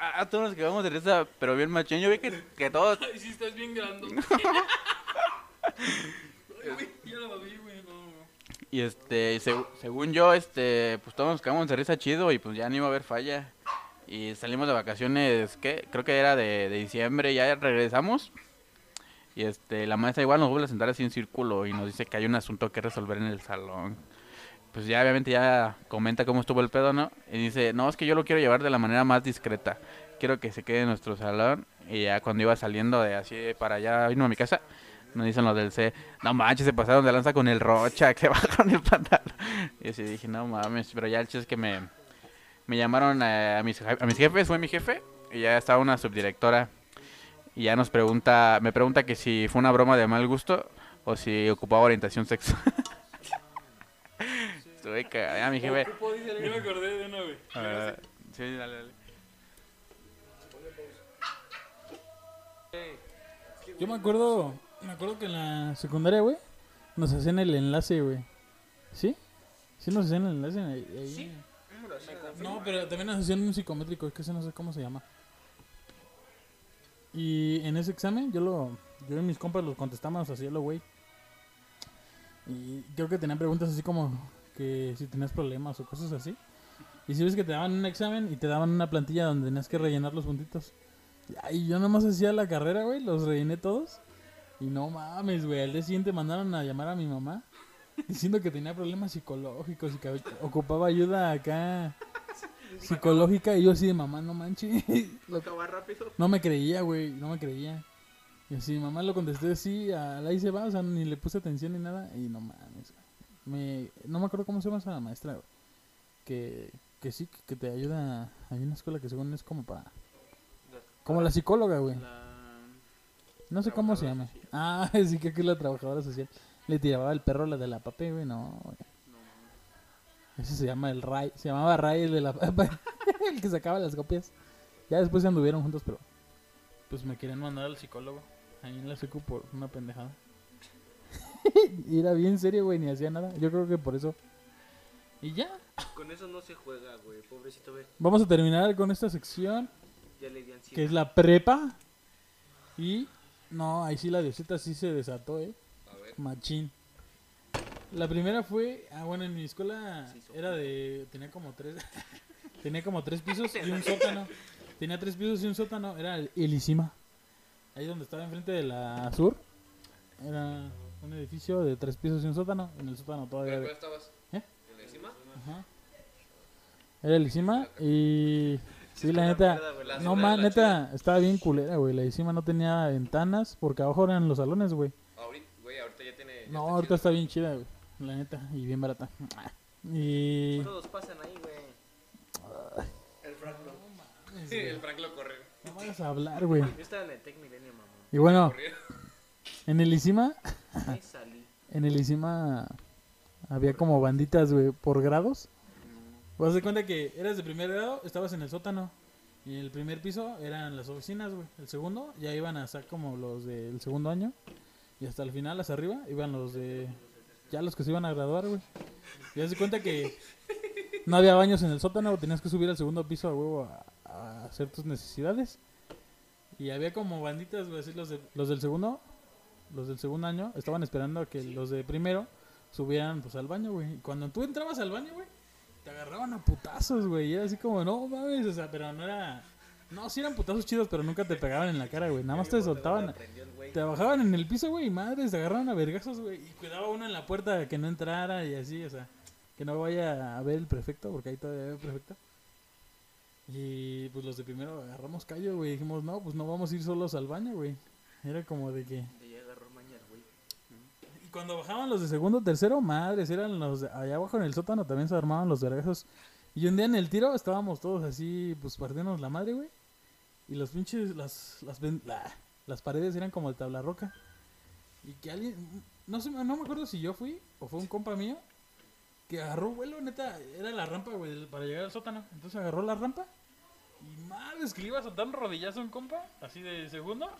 A, a todos nos quedamos de risa, pero bien machín. Yo vi que, que todos. Ay, sí, estás bien grande. Ay, güey, ya la vi, güey, no, no. Y este, seg- según yo, este, pues todos nos quedamos de risa chido y pues ya no iba a haber falla. Y salimos de vacaciones, ¿qué? Creo que era de, de diciembre, ya regresamos. Y este, la maestra igual nos vuelve a sentar así en círculo y nos dice que hay un asunto que resolver en el salón. Pues ya obviamente ya comenta cómo estuvo el pedo, ¿no? Y dice, no, es que yo lo quiero llevar de la manera más discreta. Quiero que se quede en nuestro salón. Y ya cuando iba saliendo de así para allá, vino a mi casa, nos dicen los del C, no manches, se pasaron de lanza con el Rocha, que se bajaron el pantalón. Y así dije, no mames, pero ya el chiste es que me, me llamaron a, a mis, a mis jefes, fue mi jefe, y ya estaba una subdirectora. Y ya nos pregunta, me pregunta que si fue una broma de mal gusto o si ocupaba orientación sexual. Estuve cagada, ya mi jefe. Yo me acordé de una, güey. ah, sí, dale, dale. Yo me acuerdo, me acuerdo que en la secundaria, güey, nos hacían el enlace, güey. ¿Sí? Sí nos hacían el enlace ahí. ahí. No, pero también nos hacían un psicométrico, es que ese no sé cómo se llama. Y en ese examen yo lo yo y mis compas los contestamos así lo güey. Y creo que tenían preguntas así como que si tenías problemas o cosas así. Y si ves que te daban un examen y te daban una plantilla donde tenías que rellenar los puntitos. Y yo nomás hacía la carrera, güey, los rellené todos. Y no mames, güey, al día siguiente mandaron a llamar a mi mamá diciendo que tenía problemas psicológicos y que ocupaba ayuda acá psicológica. Y yo así de mamá, no manches. Lo- Acaba rápido. No me creía, güey, no me creía. Y así, mamá lo contesté así, ahí se va, o sea, ni le puse atención ni nada. Y no mames, güey. Me, no me acuerdo cómo se llama esa maestra, güey. Que, que sí, que te ayuda. Hay una escuela que según es como para. Como la psicóloga, güey. La... No sé cómo se llama. Ah, sí, que aquí la trabajadora social. Le tiraba el perro la de la papé, güey, no, güey. Ese se llama el Ray. Se llamaba Ray el de la el que sacaba las copias. Ya después se anduvieron juntos, pero. Pues me querían mandar al psicólogo. Ahí en la secu por una pendejada. y era bien serio, güey, ni hacía nada. Yo creo que por eso. Y ya. Con eso no se juega, güey. Pobrecito, ve. Vamos a terminar con esta sección. Ya le di ansiedad. Que es la prepa. Y. No, ahí sí la diosita sí se desató, eh. A ver. Machín. La primera fue, ah bueno, en mi escuela era de, tenía como tres, tenía como tres pisos y un sótano. Tenía tres pisos y un sótano, era el Elisima. Ahí donde estaba enfrente de la sur, era un edificio de tres pisos y un sótano. En el sótano todavía. ¿Pero había- cuál estabas? ¿Eh? ¿En la encima? Ajá. Era Elisima y sí, la neta, La no más, neta, estaba bien culera, güey. La Elisima no tenía ventanas porque abajo eran los salones, güey. Ahorita, güey, ahorita ya tiene. ya No, está ahorita chido. está bien chida, güey. La neta, y bien barata. Y. Todos pasan ahí, güey. El fracto. Sí, el Frank lo corre. No vayas a hablar, güey. Yo estaba en el Tech Milenio, mamá. Y bueno, en el Isima, Salí. en el Isima había como banditas, güey, por grados. Vas de cuenta que eras de primer grado, estabas en el sótano. Y en el primer piso eran las oficinas, güey. El segundo ya iban a estar como los del segundo año. Y hasta el final, hasta arriba, iban los de. Ya los que se iban a graduar, güey. Y haz de cuenta que no había baños en el sótano, tenías que subir al segundo piso a huevo a, a hacer tus necesidades. Y había como banditas, güey, así los, de- los del segundo, los del segundo año, estaban esperando a que los de primero subieran pues al baño, güey. Y cuando tú entrabas al baño, güey, te agarraban a putazos, güey. Y era así como, no mames, o sea, pero no era. No, sí eran putazos chidos, pero nunca te pegaban en la cara, güey. Nada más te soltaban. El. Te bajaban en el piso, güey, y madres, te agarraban a vergazos, güey. Y cuidaba uno en la puerta que no entrara y así, o sea, que no vaya a ver el prefecto, porque ahí todavía había prefecto. Y pues los de primero agarramos callo, güey. Dijimos, no, pues no vamos a ir solos al baño, güey. Era como de que. De ahí agarró mañana, güey. Y cuando bajaban los de segundo, tercero, madres, eran los de allá abajo en el sótano también se armaban los vergazos. Y un día en el tiro estábamos todos así, pues partiéndonos la madre, güey. Y los pinches, las, las, la- las paredes eran como de tabla roca. Y que alguien, no sé, no me acuerdo si yo fui o fue un compa mío que agarró vuelo, neta, era la rampa, güey, para llegar al sótano. Entonces agarró la rampa y madres que le iba a soltar un rodillazo a un compa, así de segundo.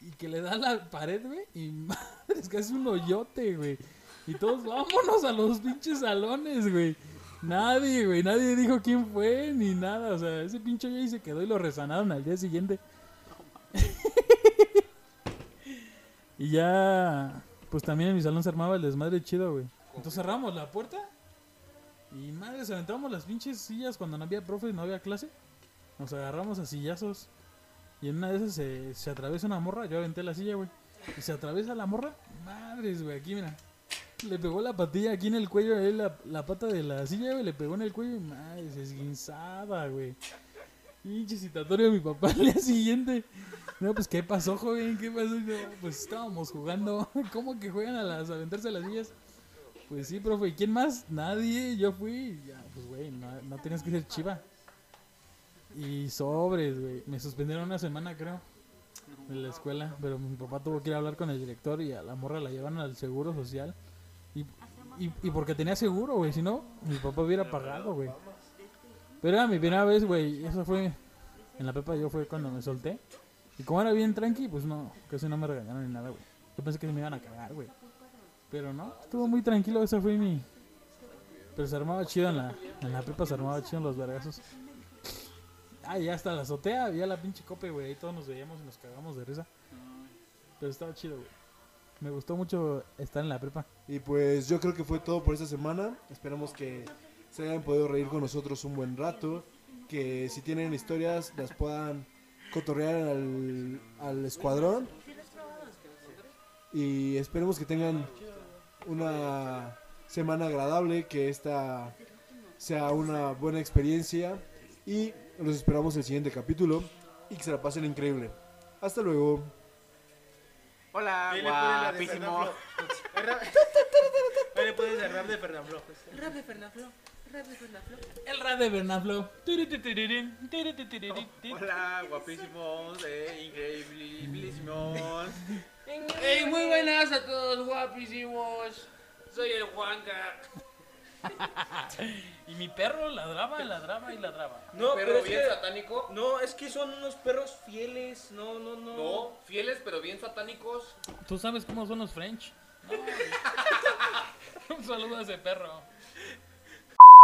Y que le da la pared, güey. Y madres que hace un hoyote, güey. Y todos, vámonos a los pinches salones, güey. Nadie, güey, nadie dijo quién fue ni nada. O sea, ese pinche hoyo ahí se quedó y lo resanaron al día siguiente. y ya, pues también en mi salón se armaba el desmadre chido, güey. Entonces cerramos la puerta. Y madres, aventamos las pinches sillas cuando no había profe, no había clase. Nos agarramos a sillazos. Y en una de esas se, se atraviesa una morra. Yo aventé la silla, güey. Y se atraviesa la morra. Madres, güey. Aquí, mira. Le pegó la patilla aquí en el cuello. Él, la, la pata de la silla, güey. Le pegó en el cuello. Madres, esguinzada, güey. Pinche citatorio de mi papá al día siguiente. No, pues, ¿qué pasó, joven? ¿Qué pasó? Pues, estábamos jugando. ¿Cómo que juegan a, las, a aventarse las sillas? Pues sí, profe. ¿Y quién más? Nadie. Yo fui. Ya, pues, güey, no, no tienes que ser chiva. Y sobres, güey. Me suspendieron una semana, creo, de la escuela. Pero mi papá tuvo que ir a hablar con el director y a la morra la llevan al seguro social. Y, y, y porque tenía seguro, güey. Si no, mi papá hubiera pagado, güey. Pero era mi primera vez, güey. Eso fue en la pepa. Yo fue cuando me solté. Y como era bien tranqui, pues no, casi no me regañaron ni nada, güey. Yo pensé que me iban a cagar, güey. Pero no, estuvo muy tranquilo. Esa fue mi. Pero se armaba chido en la, en la pepa, se armaba chido en los vergazos. Ah, ya hasta la azotea había la pinche cope, güey. Ahí todos nos veíamos y nos cagamos de risa. Pero estaba chido, güey. Me gustó mucho estar en la prepa. Y pues yo creo que fue todo por esta semana. Esperamos que se hayan podido reír con nosotros un buen rato. Que si tienen historias las puedan cotorrear al, al escuadrón. Y esperemos que tengan una semana agradable. Que esta sea una buena experiencia. Y los esperamos en el siguiente capítulo. Y que se la pasen increíble. Hasta luego. Hola, guapísimo. Fernanfloo. Ahí le pones el rap de Fernanfloo. Rap de Fernaflo. Rap de Fernaflo. El rap de Bernaflo. Hola, guapísimos, eh, increíblísimos. ¡Ey, muy buenas a todos, guapísimos! Soy el Juanca. Y mi perro ladraba, ladraba y ladraba. No, Pero pero es bien que... satánico. No, es que son unos perros fieles. No, no, no. No, fieles pero bien satánicos. ¿Tú sabes cómo son los French? No. Un saludo a ese perro.